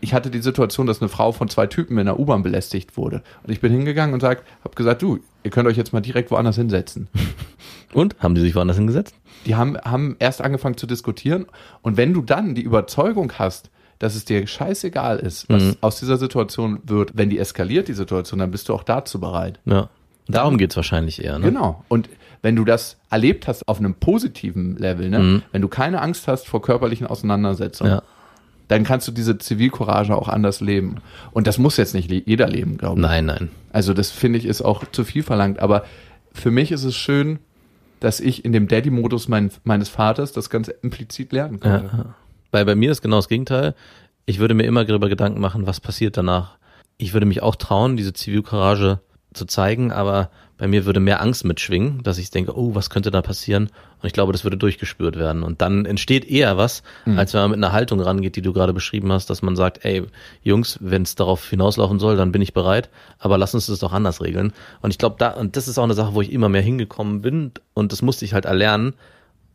ich hatte die Situation, dass eine Frau von zwei Typen in der U-Bahn belästigt wurde. Und ich bin hingegangen und sag, habe gesagt, du, ihr könnt euch jetzt mal direkt woanders hinsetzen. Und? Haben die sich woanders hingesetzt? Die haben, haben erst angefangen zu diskutieren. Und wenn du dann die Überzeugung hast, dass es dir scheißegal ist, was aus dieser Situation wird, wenn die eskaliert, die Situation, dann bist du auch dazu bereit. Ja. Darum geht's wahrscheinlich eher, ne? Genau. Und wenn du das erlebt hast auf einem positiven Level, ne, wenn du keine Angst hast vor körperlichen Auseinandersetzungen, Ja. dann kannst du diese Zivilcourage auch anders leben. Und das muss jetzt nicht jeder leben, glaube ich. Nein, nein. Also das finde ich ist auch zu viel verlangt. Aber für mich ist es schön, dass ich in dem Daddy-Modus mein, meines Vaters das ganz implizit lernen konnte. ja. Weil bei mir ist genau das Gegenteil. Ich würde mir immer darüber Gedanken machen, was passiert danach. Ich würde mich auch trauen, diese Zivilcourage zu zeigen, aber bei mir würde mehr Angst mitschwingen, dass ich denke, oh, was könnte da passieren? Und ich glaube, das würde durchgespürt werden. Und dann entsteht eher was, als wenn man mit einer Haltung rangeht, die du gerade beschrieben hast, dass man sagt, ey, Jungs, wenn es darauf hinauslaufen soll, dann bin ich bereit, aber lass uns das doch anders regeln. Und ich glaube, da, und das ist auch eine Sache, wo ich immer mehr hingekommen bin und das musste ich halt erlernen.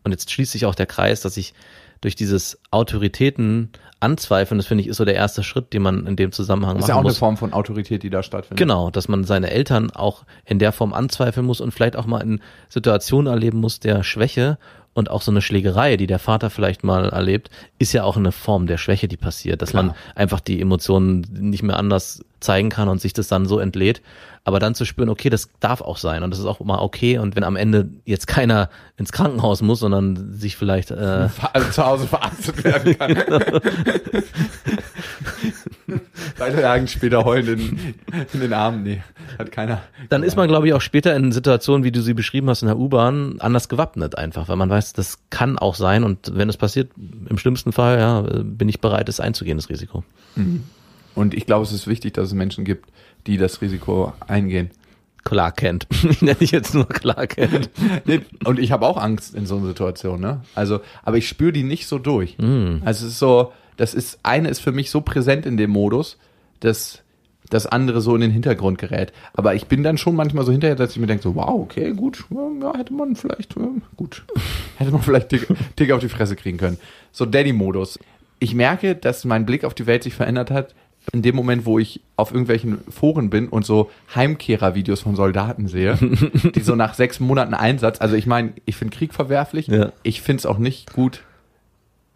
Und jetzt schließt sich auch der Kreis, dass ich durch dieses Autoritäten anzweifeln, das finde ich, ist so der erste Schritt, den man in dem Zusammenhang Das ist machen ja auch eine muss. Form von Autorität, die da stattfindet. Genau, dass man seine Eltern auch in der Form anzweifeln muss und vielleicht auch mal in Situationen erleben muss der Schwäche und auch so eine Schlägerei, die der Vater vielleicht mal erlebt, ist ja auch eine Form der Schwäche, die passiert, dass man einfach die Emotionen nicht mehr anders zeigen kann und sich das dann so entlädt. Aber dann zu spüren, okay, das darf auch sein und das ist auch mal okay. Und wenn am Ende jetzt keiner ins Krankenhaus muss, sondern sich vielleicht äh, also zu Hause verarztet werden kann. Beide lagen später heulend in, in den Armen. Nee, hat keiner. dann ist man, glaube ich, auch später in Situationen, wie du sie beschrieben hast in der U-Bahn, anders gewappnet einfach, weil man weiß, das kann auch sein und wenn es passiert, im schlimmsten Fall, ja, bin ich bereit, es einzugehen, das Risiko. Und ich glaube, es ist wichtig, dass es Menschen gibt, die das Risiko eingehen. Clark Kent. Ich nenne dich jetzt nur Clark Kent. Nee, und ich habe auch Angst in so einer Situation, ne? Also, aber ich spüre die nicht so durch. Also es ist so, das ist, eine ist für mich so präsent in dem Modus, dass das andere so in den Hintergrund gerät. Aber ich bin dann schon manchmal so hinterher, dass ich mir denke, so, wow, okay, gut, ja, hätte man vielleicht, gut, hätte man vielleicht dick, dick auf die Fresse kriegen können. So Daddy-Modus. Ich merke, dass mein Blick auf die Welt sich verändert hat, in dem Moment, wo ich auf irgendwelchen Foren bin und so Heimkehrer-Videos von Soldaten sehe, die so nach sechs Monaten Einsatz, also ich meine, ich finde Krieg verwerflich, Ja. ich finde es auch nicht gut,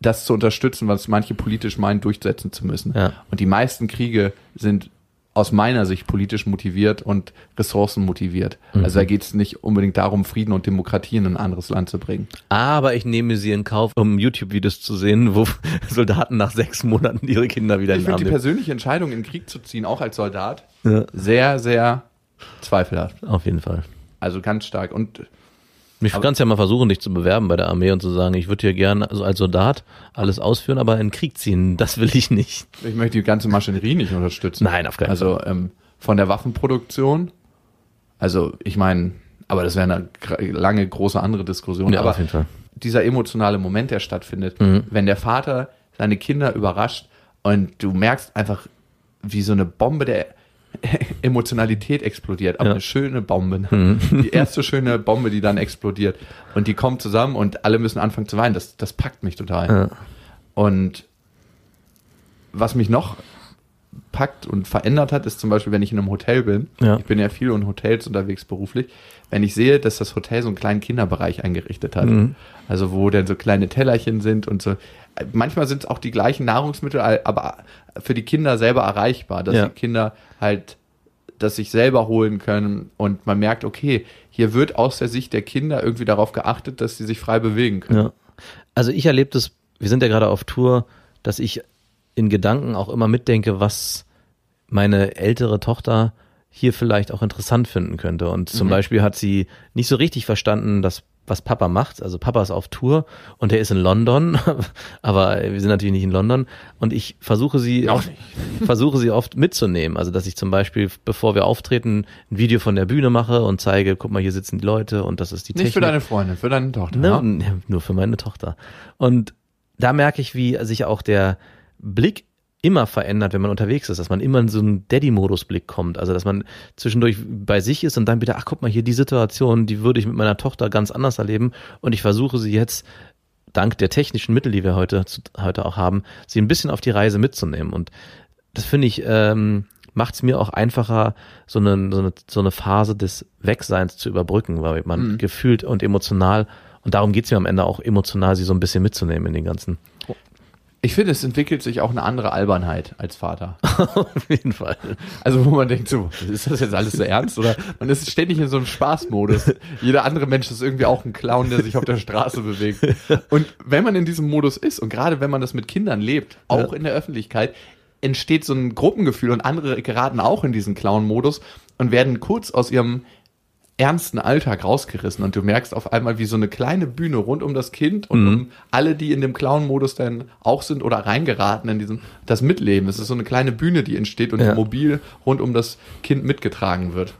das zu unterstützen, was manche politisch meinen, durchsetzen zu müssen. Ja. Und die meisten Kriege sind aus meiner Sicht politisch motiviert und Ressourcen motiviert. Also da geht es nicht unbedingt darum, Frieden und Demokratie in ein anderes Land zu bringen. Aber ich nehme sie in Kauf, um YouTube-Videos zu sehen, wo Soldaten nach sechs Monaten ihre Kinder wieder Ich in den finde die persönliche Entscheidung, in den Krieg zu ziehen, auch als Soldat, Ja. sehr, sehr zweifelhaft. Auf jeden Fall. Also ganz stark. Und Ich kannst ja mal versuchen, dich zu bewerben bei der Armee und zu sagen, ich würde hier gerne also als Soldat alles ausführen, aber in den Krieg ziehen, das will ich nicht. ich möchte die ganze Maschinerie nicht unterstützen. Nein, auf keinen Also ähm, von der Waffenproduktion, also ich meine, aber das wäre eine lange, große andere Diskussion. Ja, aber auf jeden Fall. dieser emotionale Moment, der stattfindet, Mhm. wenn der Vater seine Kinder überrascht und du merkst einfach, wie so eine Bombe der Emotionalität explodiert, aber Ja. Mhm. eine schöne Bombe. ne? Die erste schöne Bombe, die dann explodiert. Und die kommt zusammen und alle müssen anfangen zu weinen. Das, das packt mich total. Ja. Und was mich noch packt und verändert hat, ist zum Beispiel, wenn ich in einem Hotel bin. Ja. Ich bin ja viel in Hotels unterwegs beruflich. Wenn ich sehe, dass das Hotel so einen kleinen Kinderbereich eingerichtet hat. Mhm. Also wo dann so kleine Tellerchen sind und so. Manchmal sind es auch die gleichen Nahrungsmittel, aber für die Kinder selber erreichbar, dass Ja. die Kinder halt das sich selber holen können und man merkt, okay, hier wird aus der Sicht der Kinder irgendwie darauf geachtet, dass sie sich frei bewegen können. Ja. Also ich erlebe das, wir sind ja gerade auf Tour, dass ich in Gedanken auch immer mitdenke, was meine ältere Tochter hier vielleicht auch interessant finden könnte. Und zum Beispiel hat sie nicht so richtig verstanden, dass was Papa macht. Also Papa ist auf Tour und er ist in London, aber wir sind natürlich nicht in London. Und ich versuche sie, Noch versuche sie oft mitzunehmen. Also dass ich zum Beispiel, bevor wir auftreten, ein Video von der Bühne mache und zeige, guck mal, hier sitzen die Leute und das ist die Nicht für Technik. deine Freundin, für deine Tochter. Ne? ja? Ja, Nur für meine Tochter. Und da merke ich, wie sich auch der Blick immer verändert, wenn man unterwegs ist, dass man immer in so einen Daddy-Modus-Blick kommt. Also, dass man zwischendurch bei sich ist und dann wieder, ach, guck mal hier, die Situation, die würde ich mit meiner Tochter ganz anders erleben. Und ich versuche sie jetzt, dank der technischen Mittel, die wir heute, zu- heute auch haben, sie ein bisschen auf die Reise mitzunehmen. Und das finde ich, ähm, macht es mir auch einfacher, so eine, so, eine, so eine Phase des Wegseins zu überbrücken, weil man gefühlt und emotional, und darum geht's mir am Ende auch emotional, sie so ein bisschen mitzunehmen in den ganzen. Ich finde, es entwickelt sich auch eine andere Albernheit als Vater. Auf jeden Fall. Also wo man denkt so, ist das jetzt alles so ernst? Oder man ist ständig in so einem Spaßmodus. Jeder andere Mensch ist irgendwie auch ein Clown, der sich auf der Straße bewegt. Und wenn man in diesem Modus ist und gerade wenn man das mit Kindern lebt, auch Ja. in der Öffentlichkeit, entsteht so ein Gruppengefühl und andere geraten auch in diesen Clown-Modus und werden kurz aus ihrem ernsten Alltag rausgerissen und du merkst auf einmal, wie so eine kleine Bühne rund um das Kind und um alle, die in dem Clown-Modus dann auch sind oder reingeraten in diesem, das Mitleben. Es ist so eine kleine Bühne, die entsteht und Ja. mobil rund um das Kind mitgetragen wird.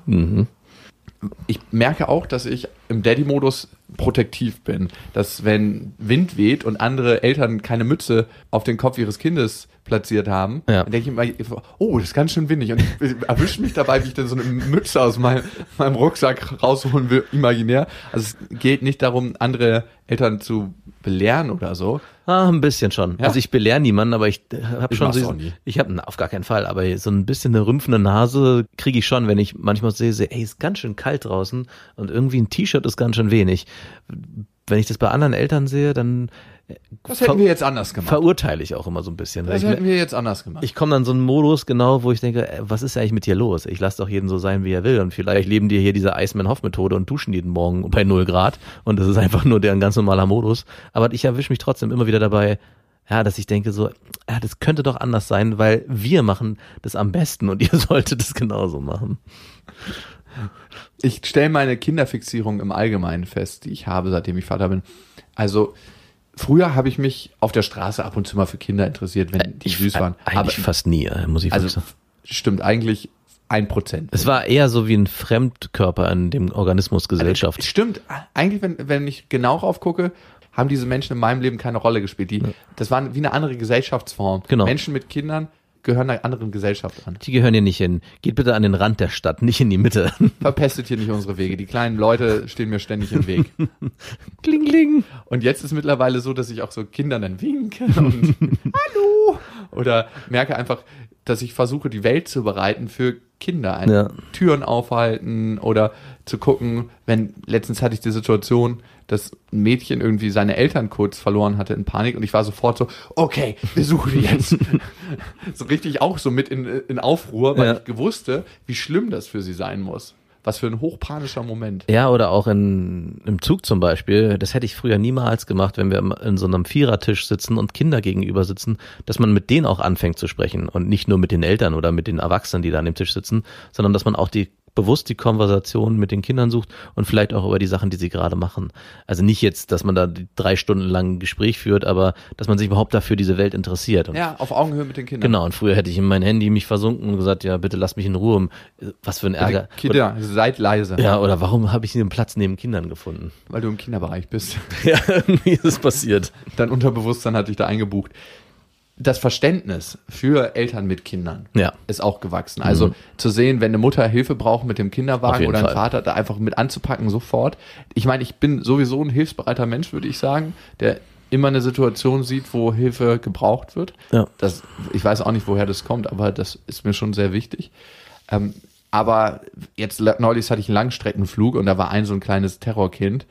Ich merke auch, dass ich im Daddy-Modus protektiv bin. Dass wenn Wind weht und andere Eltern keine Mütze auf den Kopf ihres Kindes platziert haben, Ja. dann denke ich immer, oh, das ist ganz schön windig. Und ich erwische mich dabei, wie ich dann so eine Mütze aus meinem, meinem Rucksack rausholen will, imaginär. Also es geht nicht darum, andere Eltern zu belehren oder so. Ah, ein bisschen schon. Ja. Also ich belehre niemanden, aber ich habe Ich schon so, ich habe auf gar keinen Fall, aber so ein bisschen eine rümpfende Nase kriege ich schon, wenn ich manchmal sehe, sehe, ey, ist ganz schön kalt draußen und irgendwie ein T-Shirt ist ganz schön wenig. Wenn ich das bei anderen Eltern sehe, dann Das hätten wir jetzt anders gemacht. verurteile ich auch immer so ein bisschen. Das ich, hätten wir jetzt anders gemacht. ich komme dann so einen Modus genau, wo ich denke, äh, was ist eigentlich mit dir los? Ich lasse doch jeden so sein, wie er will. Und vielleicht leben die hier diese Iceman-Hoff-Methode und duschen jeden Morgen bei 0 Grad. Und das ist einfach nur deren ganz normaler Modus. Aber ich erwische mich trotzdem immer wieder dabei, ja, dass ich denke so, ja, das könnte doch anders sein, weil wir machen das am besten und ihr solltet es genauso machen. Ich stelle meine Kinderfixierung im Allgemeinen fest, die ich habe, seitdem ich Vater bin. Also früher habe ich mich auf der Straße ab und zu mal für Kinder interessiert, wenn die süß waren. Eigentlich fast nie, äh, muss ich also sagen. stimmt eigentlich ein Prozent. Es war eher so wie ein Fremdkörper in dem Organismus Gesellschaft. Stimmt. Eigentlich, wenn, wenn ich genau drauf gucke, haben diese Menschen in meinem Leben keine Rolle gespielt. Die, Das war wie eine andere Gesellschaftsform. Genau. Menschen mit Kindern gehören einer anderen Gesellschaft an. Die gehören hier nicht hin. Geht bitte an den Rand der Stadt, nicht in die Mitte. Verpestet hier nicht unsere Wege. Die kleinen Leute stehen mir ständig im Weg. kling, kling. Und jetzt ist mittlerweile so, dass ich auch so Kindern dann winke und Hallo! Oder merke einfach, dass ich versuche, die Welt zu bereiten für Kinder. Ein, Ja. Türen aufhalten oder zu gucken, wenn letztens hatte ich die Situation, dass ein Mädchen irgendwie seine Eltern kurz verloren hatte in Panik und ich war sofort so, okay, wir suchen die jetzt. so richtig auch so mit in, in Aufruhr, weil Ja. ich gewusste, wie schlimm das für sie sein muss. Was für ein hochpanischer Moment. Ja, oder auch in, im Zug zum Beispiel. Das hätte ich früher niemals gemacht, wenn wir in so einem Vierertisch sitzen und Kinder gegenüber sitzen, dass man mit denen auch anfängt zu sprechen und nicht nur mit den Eltern oder mit den Erwachsenen, die da an dem Tisch sitzen, sondern dass man auch die bewusst die Konversation mit den Kindern sucht und vielleicht auch über die Sachen, die sie gerade machen. Also nicht jetzt, dass man da drei Stunden lang ein Gespräch führt, aber dass man sich überhaupt dafür diese Welt interessiert. Und Ja, auf Augenhöhe mit den Kindern. Genau, und früher hätte ich in mein Handy mich versunken und gesagt, ja, bitte lass mich in Ruhe. Was für ein Ärger. Kinder, seid leise, Ja, oder warum habe ich einen Platz neben Kindern gefunden? weil du im Kinderbereich bist. Ja, irgendwie ist es passiert. Dein Unterbewusstsein hat dich da eingebucht. Das Verständnis für Eltern mit Kindern Ja. ist auch gewachsen. Also zu sehen, wenn eine Mutter Hilfe braucht mit dem Kinderwagen oder ein Fall. Vater, da einfach mit anzupacken sofort. Ich meine, ich bin sowieso ein hilfsbereiter Mensch, würde ich sagen, der immer eine Situation sieht, wo Hilfe gebraucht wird. Ja. Das, ich weiß auch nicht, woher das kommt, aber das ist mir schon sehr wichtig. Ähm, aber jetzt neulich hatte ich einen Langstreckenflug und da war ein so ein kleines Terrorkind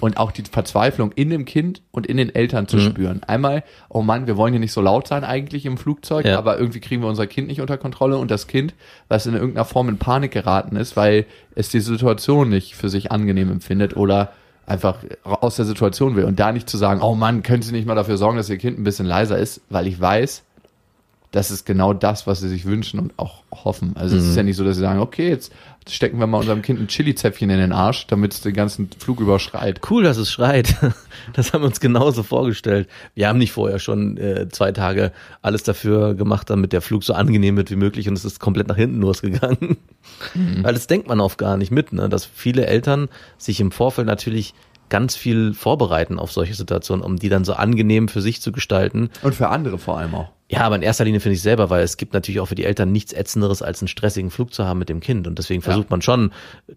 und auch die Verzweiflung in dem Kind und in den Eltern Mhm. zu spüren. Einmal, oh Mann, wir wollen hier nicht so laut sein eigentlich im Flugzeug, Ja. aber irgendwie kriegen wir unser Kind nicht unter Kontrolle und das Kind, was in irgendeiner Form in Panik geraten ist, weil es die Situation nicht für sich angenehm empfindet oder einfach aus der Situation will und da nicht zu sagen, oh Mann, können Sie nicht mal dafür sorgen, dass Ihr Kind ein bisschen leiser ist, weil ich weiß, das ist genau das, was sie sich wünschen und auch hoffen. Also es ist ja nicht so, dass sie sagen, okay, jetzt stecken wir mal unserem Kind ein Chili-Zäpfchen in den Arsch, damit es den ganzen Flug überschreit. Cool, dass es schreit. Das haben wir uns genauso vorgestellt. Wir haben nicht vorher schon äh, zwei Tage alles dafür gemacht, damit der Flug so angenehm wird wie möglich und es ist komplett nach hinten losgegangen. Weil das denkt man oft gar nicht mit, ne? dass viele Eltern sich im Vorfeld natürlich ganz viel vorbereiten auf solche Situationen, um die dann so angenehm für sich zu gestalten. Und für andere vor allem auch. Ja, aber in erster Linie finde ich selber, weil es gibt natürlich auch für die Eltern nichts Ätzenderes, als einen stressigen Flug zu haben mit dem Kind. Und deswegen versucht man schon,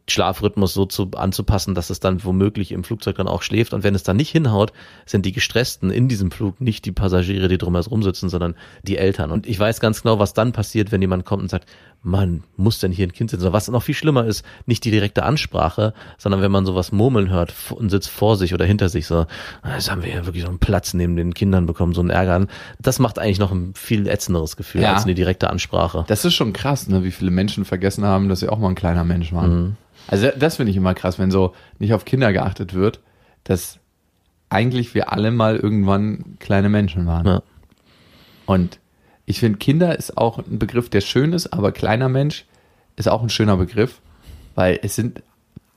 Schlafrhythmus so zu, anzupassen, dass es dann womöglich im Flugzeug dann auch schläft. Und wenn es dann nicht hinhaut, sind die Gestressten in diesem Flug nicht die Passagiere, die drumherum sitzen, sondern die Eltern. Und ich weiß ganz genau, was dann passiert, wenn jemand kommt und sagt, man muss denn hier ein Kind sitzen? Oder Was noch viel schlimmer ist, nicht die direkte Ansprache, sondern wenn man sowas murmeln hört und sitzt vor sich oder hinter sich so, "Ah, jetzt haben wir ja wirklich so einen Platz neben den Kindern bekommen, so einen Ärger. Das macht eigentlich noch ein viel ätzenderes Gefühl Ja. als eine direkte Ansprache. Das ist schon krass, ne, wie viele Menschen vergessen haben, dass sie auch mal ein kleiner Mensch waren. Also das finde ich immer krass, wenn so nicht auf Kinder geachtet wird, dass eigentlich wir alle mal irgendwann kleine Menschen waren. Ja. Und ich finde, Kinder ist auch ein Begriff, der schön ist, aber kleiner Mensch ist auch ein schöner Begriff, weil es sind,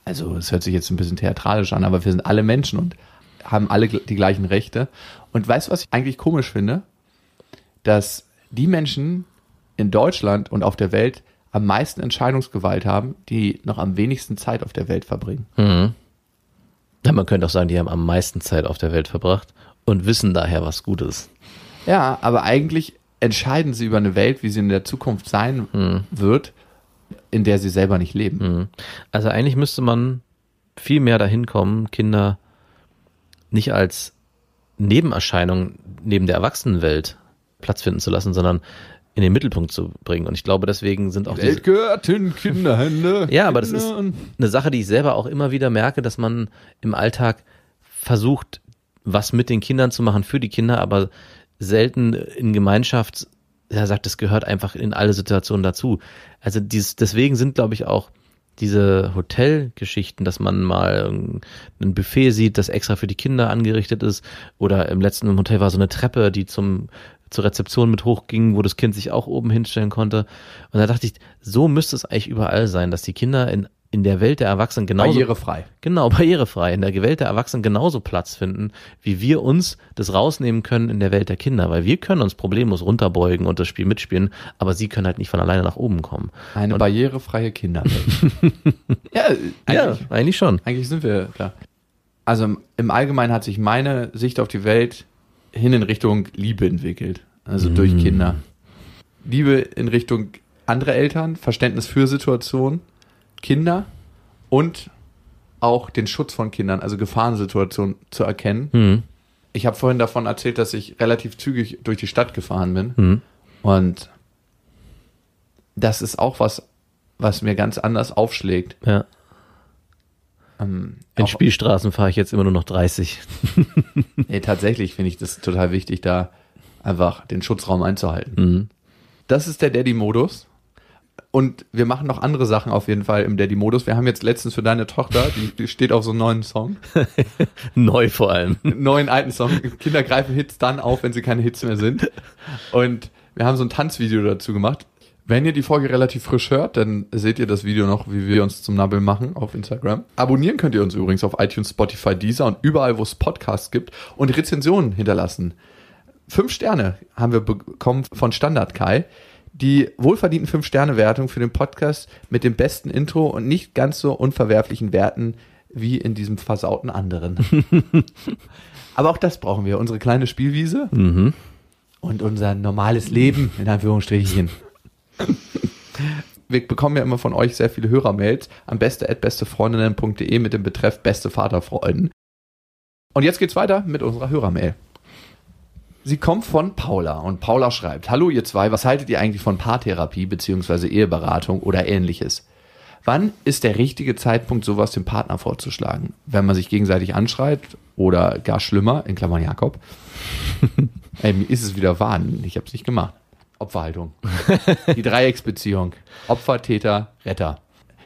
also es hört sich jetzt ein bisschen theatralisch an, aber wir sind alle Menschen und haben alle die gleichen Rechte. Und weißt du, was ich eigentlich komisch finde? Dass die Menschen in Deutschland und auf der Welt am meisten Entscheidungsgewalt haben, die noch am wenigsten Zeit auf der Welt verbringen. Mhm. Ja, man könnte auch sagen, die haben am meisten Zeit auf der Welt verbracht und wissen daher, was gut ist. Ja, aber eigentlich entscheiden sie über eine Welt, wie sie in der Zukunft sein wird, in der sie selber nicht leben. Mhm. Also eigentlich müsste man viel mehr dahin kommen, Kinder nicht als Nebenerscheinung neben der Erwachsenenwelt Platz finden zu lassen, sondern in den Mittelpunkt zu bringen. Und ich glaube, deswegen sind auch diese, gehört in Kinderhände. Ja, aber das ist eine Sache, die ich selber auch immer wieder merke, dass man im Alltag versucht, was mit den Kindern zu machen für die Kinder, aber selten in Gemeinschaft, er sagt, es gehört einfach in alle Situationen dazu. Also dies, deswegen sind, glaube ich, auch diese Hotelgeschichten, dass man mal ein Buffet sieht, das extra für die Kinder angerichtet ist, oder im letzten Hotel war so eine Treppe, die zum zur Rezeption mit hochging, wo das Kind sich auch oben hinstellen konnte. Und da dachte ich, so müsste es eigentlich überall sein, dass die Kinder in, in der Welt der Erwachsenen genauso Barrierefrei. Genau, barrierefrei. In der Welt der Erwachsenen genauso Platz finden, wie wir uns das rausnehmen können in der Welt der Kinder. Weil wir können uns problemlos runterbeugen und das Spiel mitspielen, aber sie können halt nicht von alleine nach oben kommen. Eine barrierefreie Kinderwelt. ja, eigentlich, Ja, eigentlich schon. eigentlich sind wir da. Also im Allgemeinen hat sich meine Sicht auf die Welt hin in Richtung Liebe entwickelt. Also durch Kinder. Liebe in Richtung andere Eltern, Verständnis für Situationen, Kinder und auch den Schutz von Kindern, also Gefahrensituationen zu erkennen. Mhm. Ich habe vorhin davon erzählt, dass ich relativ zügig durch die Stadt gefahren bin. Mhm. Und das ist auch was, was mir ganz anders aufschlägt. Ja. Ähm, In Spielstraßen fahre ich jetzt immer nur noch 30. Nee, tatsächlich finde ich das total wichtig, da einfach den Schutzraum einzuhalten. Mhm. Das ist der Daddy-Modus. Und wir machen noch andere Sachen auf jeden Fall im Daddy-Modus. Wir haben jetzt letztens für deine Tochter, die, die steht auf so einem neuen Song, Neu vor allem. neuen alten Song. Kinder greifen Hits dann auf, wenn sie keine Hits mehr sind. Und wir haben so ein Tanzvideo dazu gemacht. Wenn ihr die Folge relativ frisch hört, dann seht ihr das Video noch, wie wir uns zum Nabbeln machen auf Instagram. Abonnieren könnt ihr uns übrigens auf iTunes, Spotify, Deezer und überall, wo es Podcasts gibt und Rezensionen hinterlassen. Fünf Sterne haben wir bekommen von Standard Kai. Die wohlverdienten Fünf-Sterne-Wertung für den Podcast mit dem besten Intro und nicht ganz so unverwerflichen Werten wie in diesem versauten anderen. Aber auch das brauchen wir. Unsere kleine Spielwiese Mhm. und unser normales Leben, in Anführungsstrichen. Wir bekommen ja immer von euch sehr viele Hörermails am beste.bestefreundinnen.de mit dem Betreff beste Vaterfreunden. Und jetzt geht's weiter mit unserer Hörermail. Sie kommt von Paula und Paula schreibt, Hallo ihr zwei, was haltet ihr eigentlich von Paartherapie bzw. Eheberatung oder ähnliches? Wann ist der richtige Zeitpunkt, sowas dem Partner vorzuschlagen? Wenn man sich gegenseitig anschreit oder gar schlimmer, in Klammern Jakob. Ey, mir ist es wieder wahr, ich habe es nicht gemacht. Opferhaltung. Die Dreiecksbeziehung. Opfer, Täter, Retter.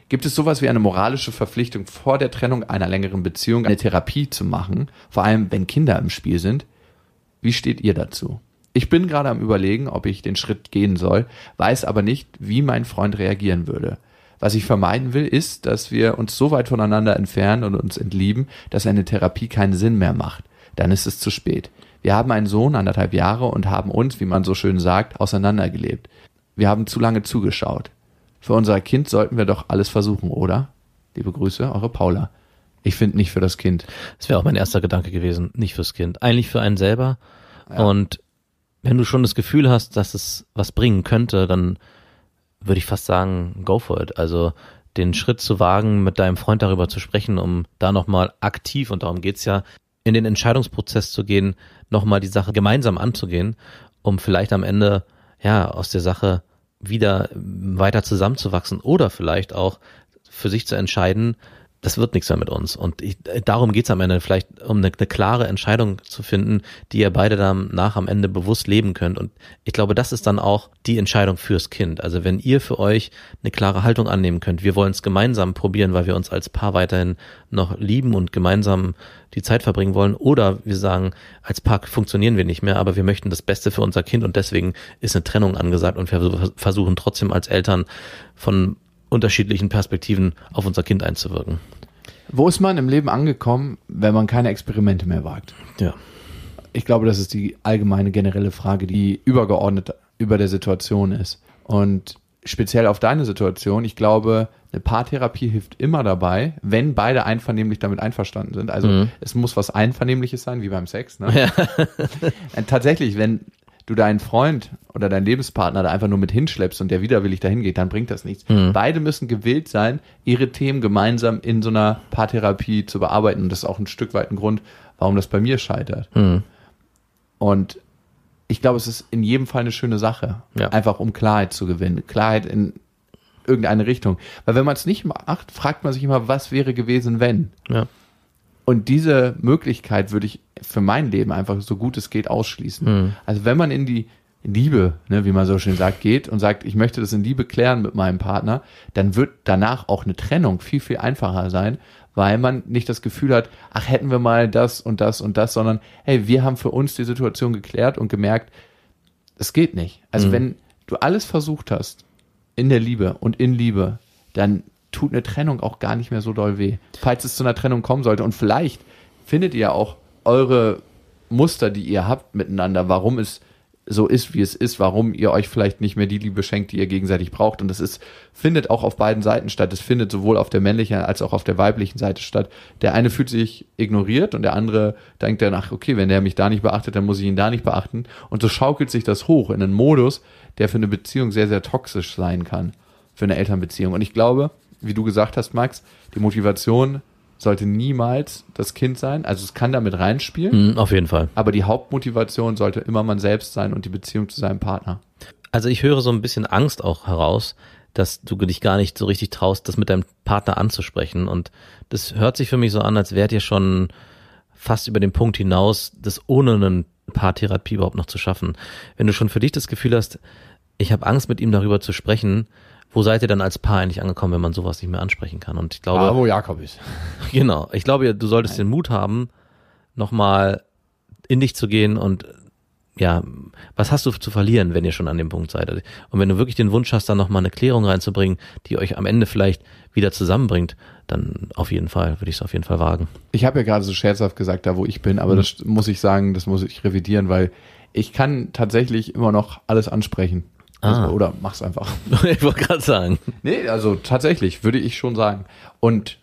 Gibt es sowas wie eine moralische Verpflichtung, vor der Trennung einer längeren Beziehung eine Therapie zu machen, vor allem wenn Kinder im Spiel sind? Wie steht ihr dazu? Ich bin gerade am Überlegen, ob ich den Schritt gehen soll, weiß aber nicht, wie mein Freund reagieren würde. Was ich vermeiden will, ist, dass wir uns so weit voneinander entfernen und uns entlieben, dass eine Therapie keinen Sinn mehr macht. Dann ist es zu spät. Wir haben einen Sohn, anderthalb Jahre, und haben uns, wie man so schön sagt, auseinandergelebt. Wir haben zu lange zugeschaut. Für unser Kind sollten wir doch alles versuchen, oder? Liebe Grüße, eure Paula. Ich finde nicht für das Kind. Das wäre auch mein erster Gedanke gewesen, nicht fürs Kind, eigentlich für einen selber. Und wenn du schon das Gefühl hast, dass es was bringen könnte, dann würde ich fast sagen, go for it. Also den Schritt zu wagen, mit deinem Freund darüber zu sprechen, um da nochmal aktiv, und darum geht's ja, in den Entscheidungsprozess zu gehen, nochmal die Sache gemeinsam anzugehen, um vielleicht am Ende ja aus der Sache wieder weiter zusammenzuwachsen oder vielleicht auch für sich zu entscheiden, das wird nichts mehr mit uns. Und ich, darum geht's am Ende, vielleicht um eine, eine klare Entscheidung zu finden, die ihr beide dann nach am Ende bewusst leben könnt. Und ich glaube, das ist dann auch die Entscheidung fürs Kind. Also wenn ihr für euch eine klare Haltung annehmen könnt, wir wollen es gemeinsam probieren, weil wir uns als Paar weiterhin noch lieben und gemeinsam die Zeit verbringen wollen, oder wir sagen, als Paar funktionieren wir nicht mehr, aber wir möchten das Beste für unser Kind und deswegen ist eine Trennung angesagt und wir versuchen trotzdem als Eltern von unterschiedlichen Perspektiven auf unser Kind einzuwirken. Wo ist man im Leben angekommen, wenn man keine Experimente mehr wagt? Ja. Ich glaube, das ist die allgemeine generelle Frage, die übergeordnet über der Situation ist. Und speziell auf deine Situation, ich glaube, eine Paartherapie hilft immer dabei, wenn beide einvernehmlich damit einverstanden sind. Also Mhm. es muss was Einvernehmliches sein, wie beim Sex. Ne? Äh, Tatsächlich, wenn du deinen Freund oder deinen Lebenspartner da einfach nur mit hinschleppst und der widerwillig dahin geht, dann bringt das nichts. Beide müssen gewillt sein, ihre Themen gemeinsam in so einer Paartherapie zu bearbeiten. Und das ist auch ein Stück weit ein Grund, warum das bei mir scheitert. Mhm. Und ich glaube, es ist in jedem Fall eine schöne Sache, Ja. einfach um Klarheit zu gewinnen. Klarheit in irgendeine Richtung. Weil wenn man es nicht macht, fragt man sich immer, was wäre gewesen, wenn? Ja. Und diese Möglichkeit würde ich für mein Leben einfach so gut es geht ausschließen. Mhm. Also wenn man in die Liebe, ne, wie man so schön sagt, geht und sagt, ich möchte das in Liebe klären mit meinem Partner, dann wird danach auch eine Trennung viel, viel einfacher sein, weil man nicht das Gefühl hat, ach, hätten wir mal das und das und das, sondern hey, wir haben für uns die Situation geklärt und gemerkt, es geht nicht. Also wenn du alles versucht hast in der Liebe und in Liebe, dann tut eine Trennung auch gar nicht mehr so doll weh. Falls es zu einer Trennung kommen sollte und vielleicht findet ihr auch eure Muster, die ihr habt miteinander, warum es so ist, wie es ist, warum ihr euch vielleicht nicht mehr die Liebe schenkt, die ihr gegenseitig braucht. Und das ist, findet auch auf beiden Seiten statt. Es findet sowohl auf der männlichen als auch auf der weiblichen Seite statt. Der eine fühlt sich ignoriert und der andere denkt dann, ach, okay, wenn der mich da nicht beachtet, dann muss ich ihn da nicht beachten. Und so schaukelt sich das hoch in einen Modus, der für eine Beziehung sehr, sehr toxisch sein kann. Für eine Elternbeziehung. Und ich glaube, wie du gesagt hast, Max, die Motivation sollte niemals das Kind sein. Also es kann damit reinspielen. Mhm, auf jeden Fall. Aber die Hauptmotivation sollte immer man selbst sein und die Beziehung zu seinem Partner. Also ich höre so ein bisschen Angst auch heraus, dass du dich gar nicht so richtig traust, das mit deinem Partner anzusprechen. Und das hört sich für mich so an, als wärt ihr schon fast über den Punkt hinaus, das ohne eine Paartherapie überhaupt noch zu schaffen. Wenn du schon für dich das Gefühl hast, ich habe Angst, mit ihm darüber zu sprechen, wo seid ihr dann als Paar eigentlich angekommen, wenn man sowas nicht mehr ansprechen kann? Und ich glaube, wo Jakob ist. Genau. Ich glaube, du solltest den Mut haben, nochmal in dich zu gehen und ja, was hast du zu verlieren, wenn ihr schon an dem Punkt seid? Und wenn du wirklich den Wunsch hast, da nochmal eine Klärung reinzubringen, die euch am Ende vielleicht wieder zusammenbringt, dann auf jeden Fall, würde ich es auf jeden Fall wagen. Ich habe ja gerade so scherzhaft gesagt, da wo ich bin, aber das muss ich sagen, das muss ich revidieren, weil ich kann tatsächlich immer noch alles ansprechen. Also, Ah. oder mach's einfach. ich wollte gerade sagen. Nee, also tatsächlich, würde ich schon sagen. Und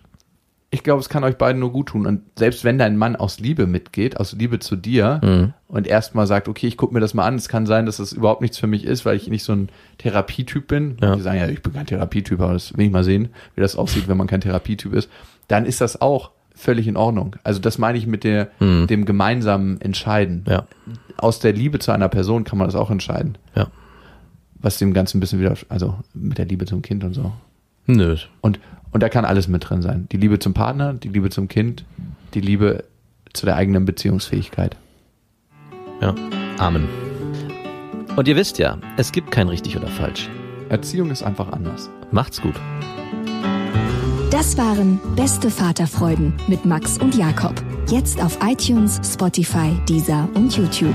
ich glaube, es kann euch beiden nur gut tun. Und selbst wenn dein Mann aus Liebe mitgeht, aus Liebe zu dir und erstmal sagt, okay, ich gucke mir das mal an, es kann sein, dass das überhaupt nichts für mich ist, weil ich nicht so ein Therapietyp bin. Ja. Die sagen ja, ich bin kein Therapietyp, aber das will ich mal sehen, wie das aussieht, wenn man kein Therapietyp ist. Dann ist das auch völlig in Ordnung. Also das meine ich mit der, dem gemeinsamen Entscheiden. Ja, Aus der Liebe zu einer Person kann man das auch entscheiden. ja. Was dem Ganzen ein bisschen wieder, also mit der Liebe zum Kind und so. Nö. Und, und da kann alles mit drin sein. Die Liebe zum Partner, die Liebe zum Kind, die Liebe zu der eigenen Beziehungsfähigkeit. Ja. Amen. Und ihr wisst ja, es gibt kein richtig oder falsch. Erziehung ist einfach anders. Macht's gut. Das waren Beste Vaterfreuden mit Max und Jakob. Jetzt auf iTunes, Spotify, Deezer und YouTube.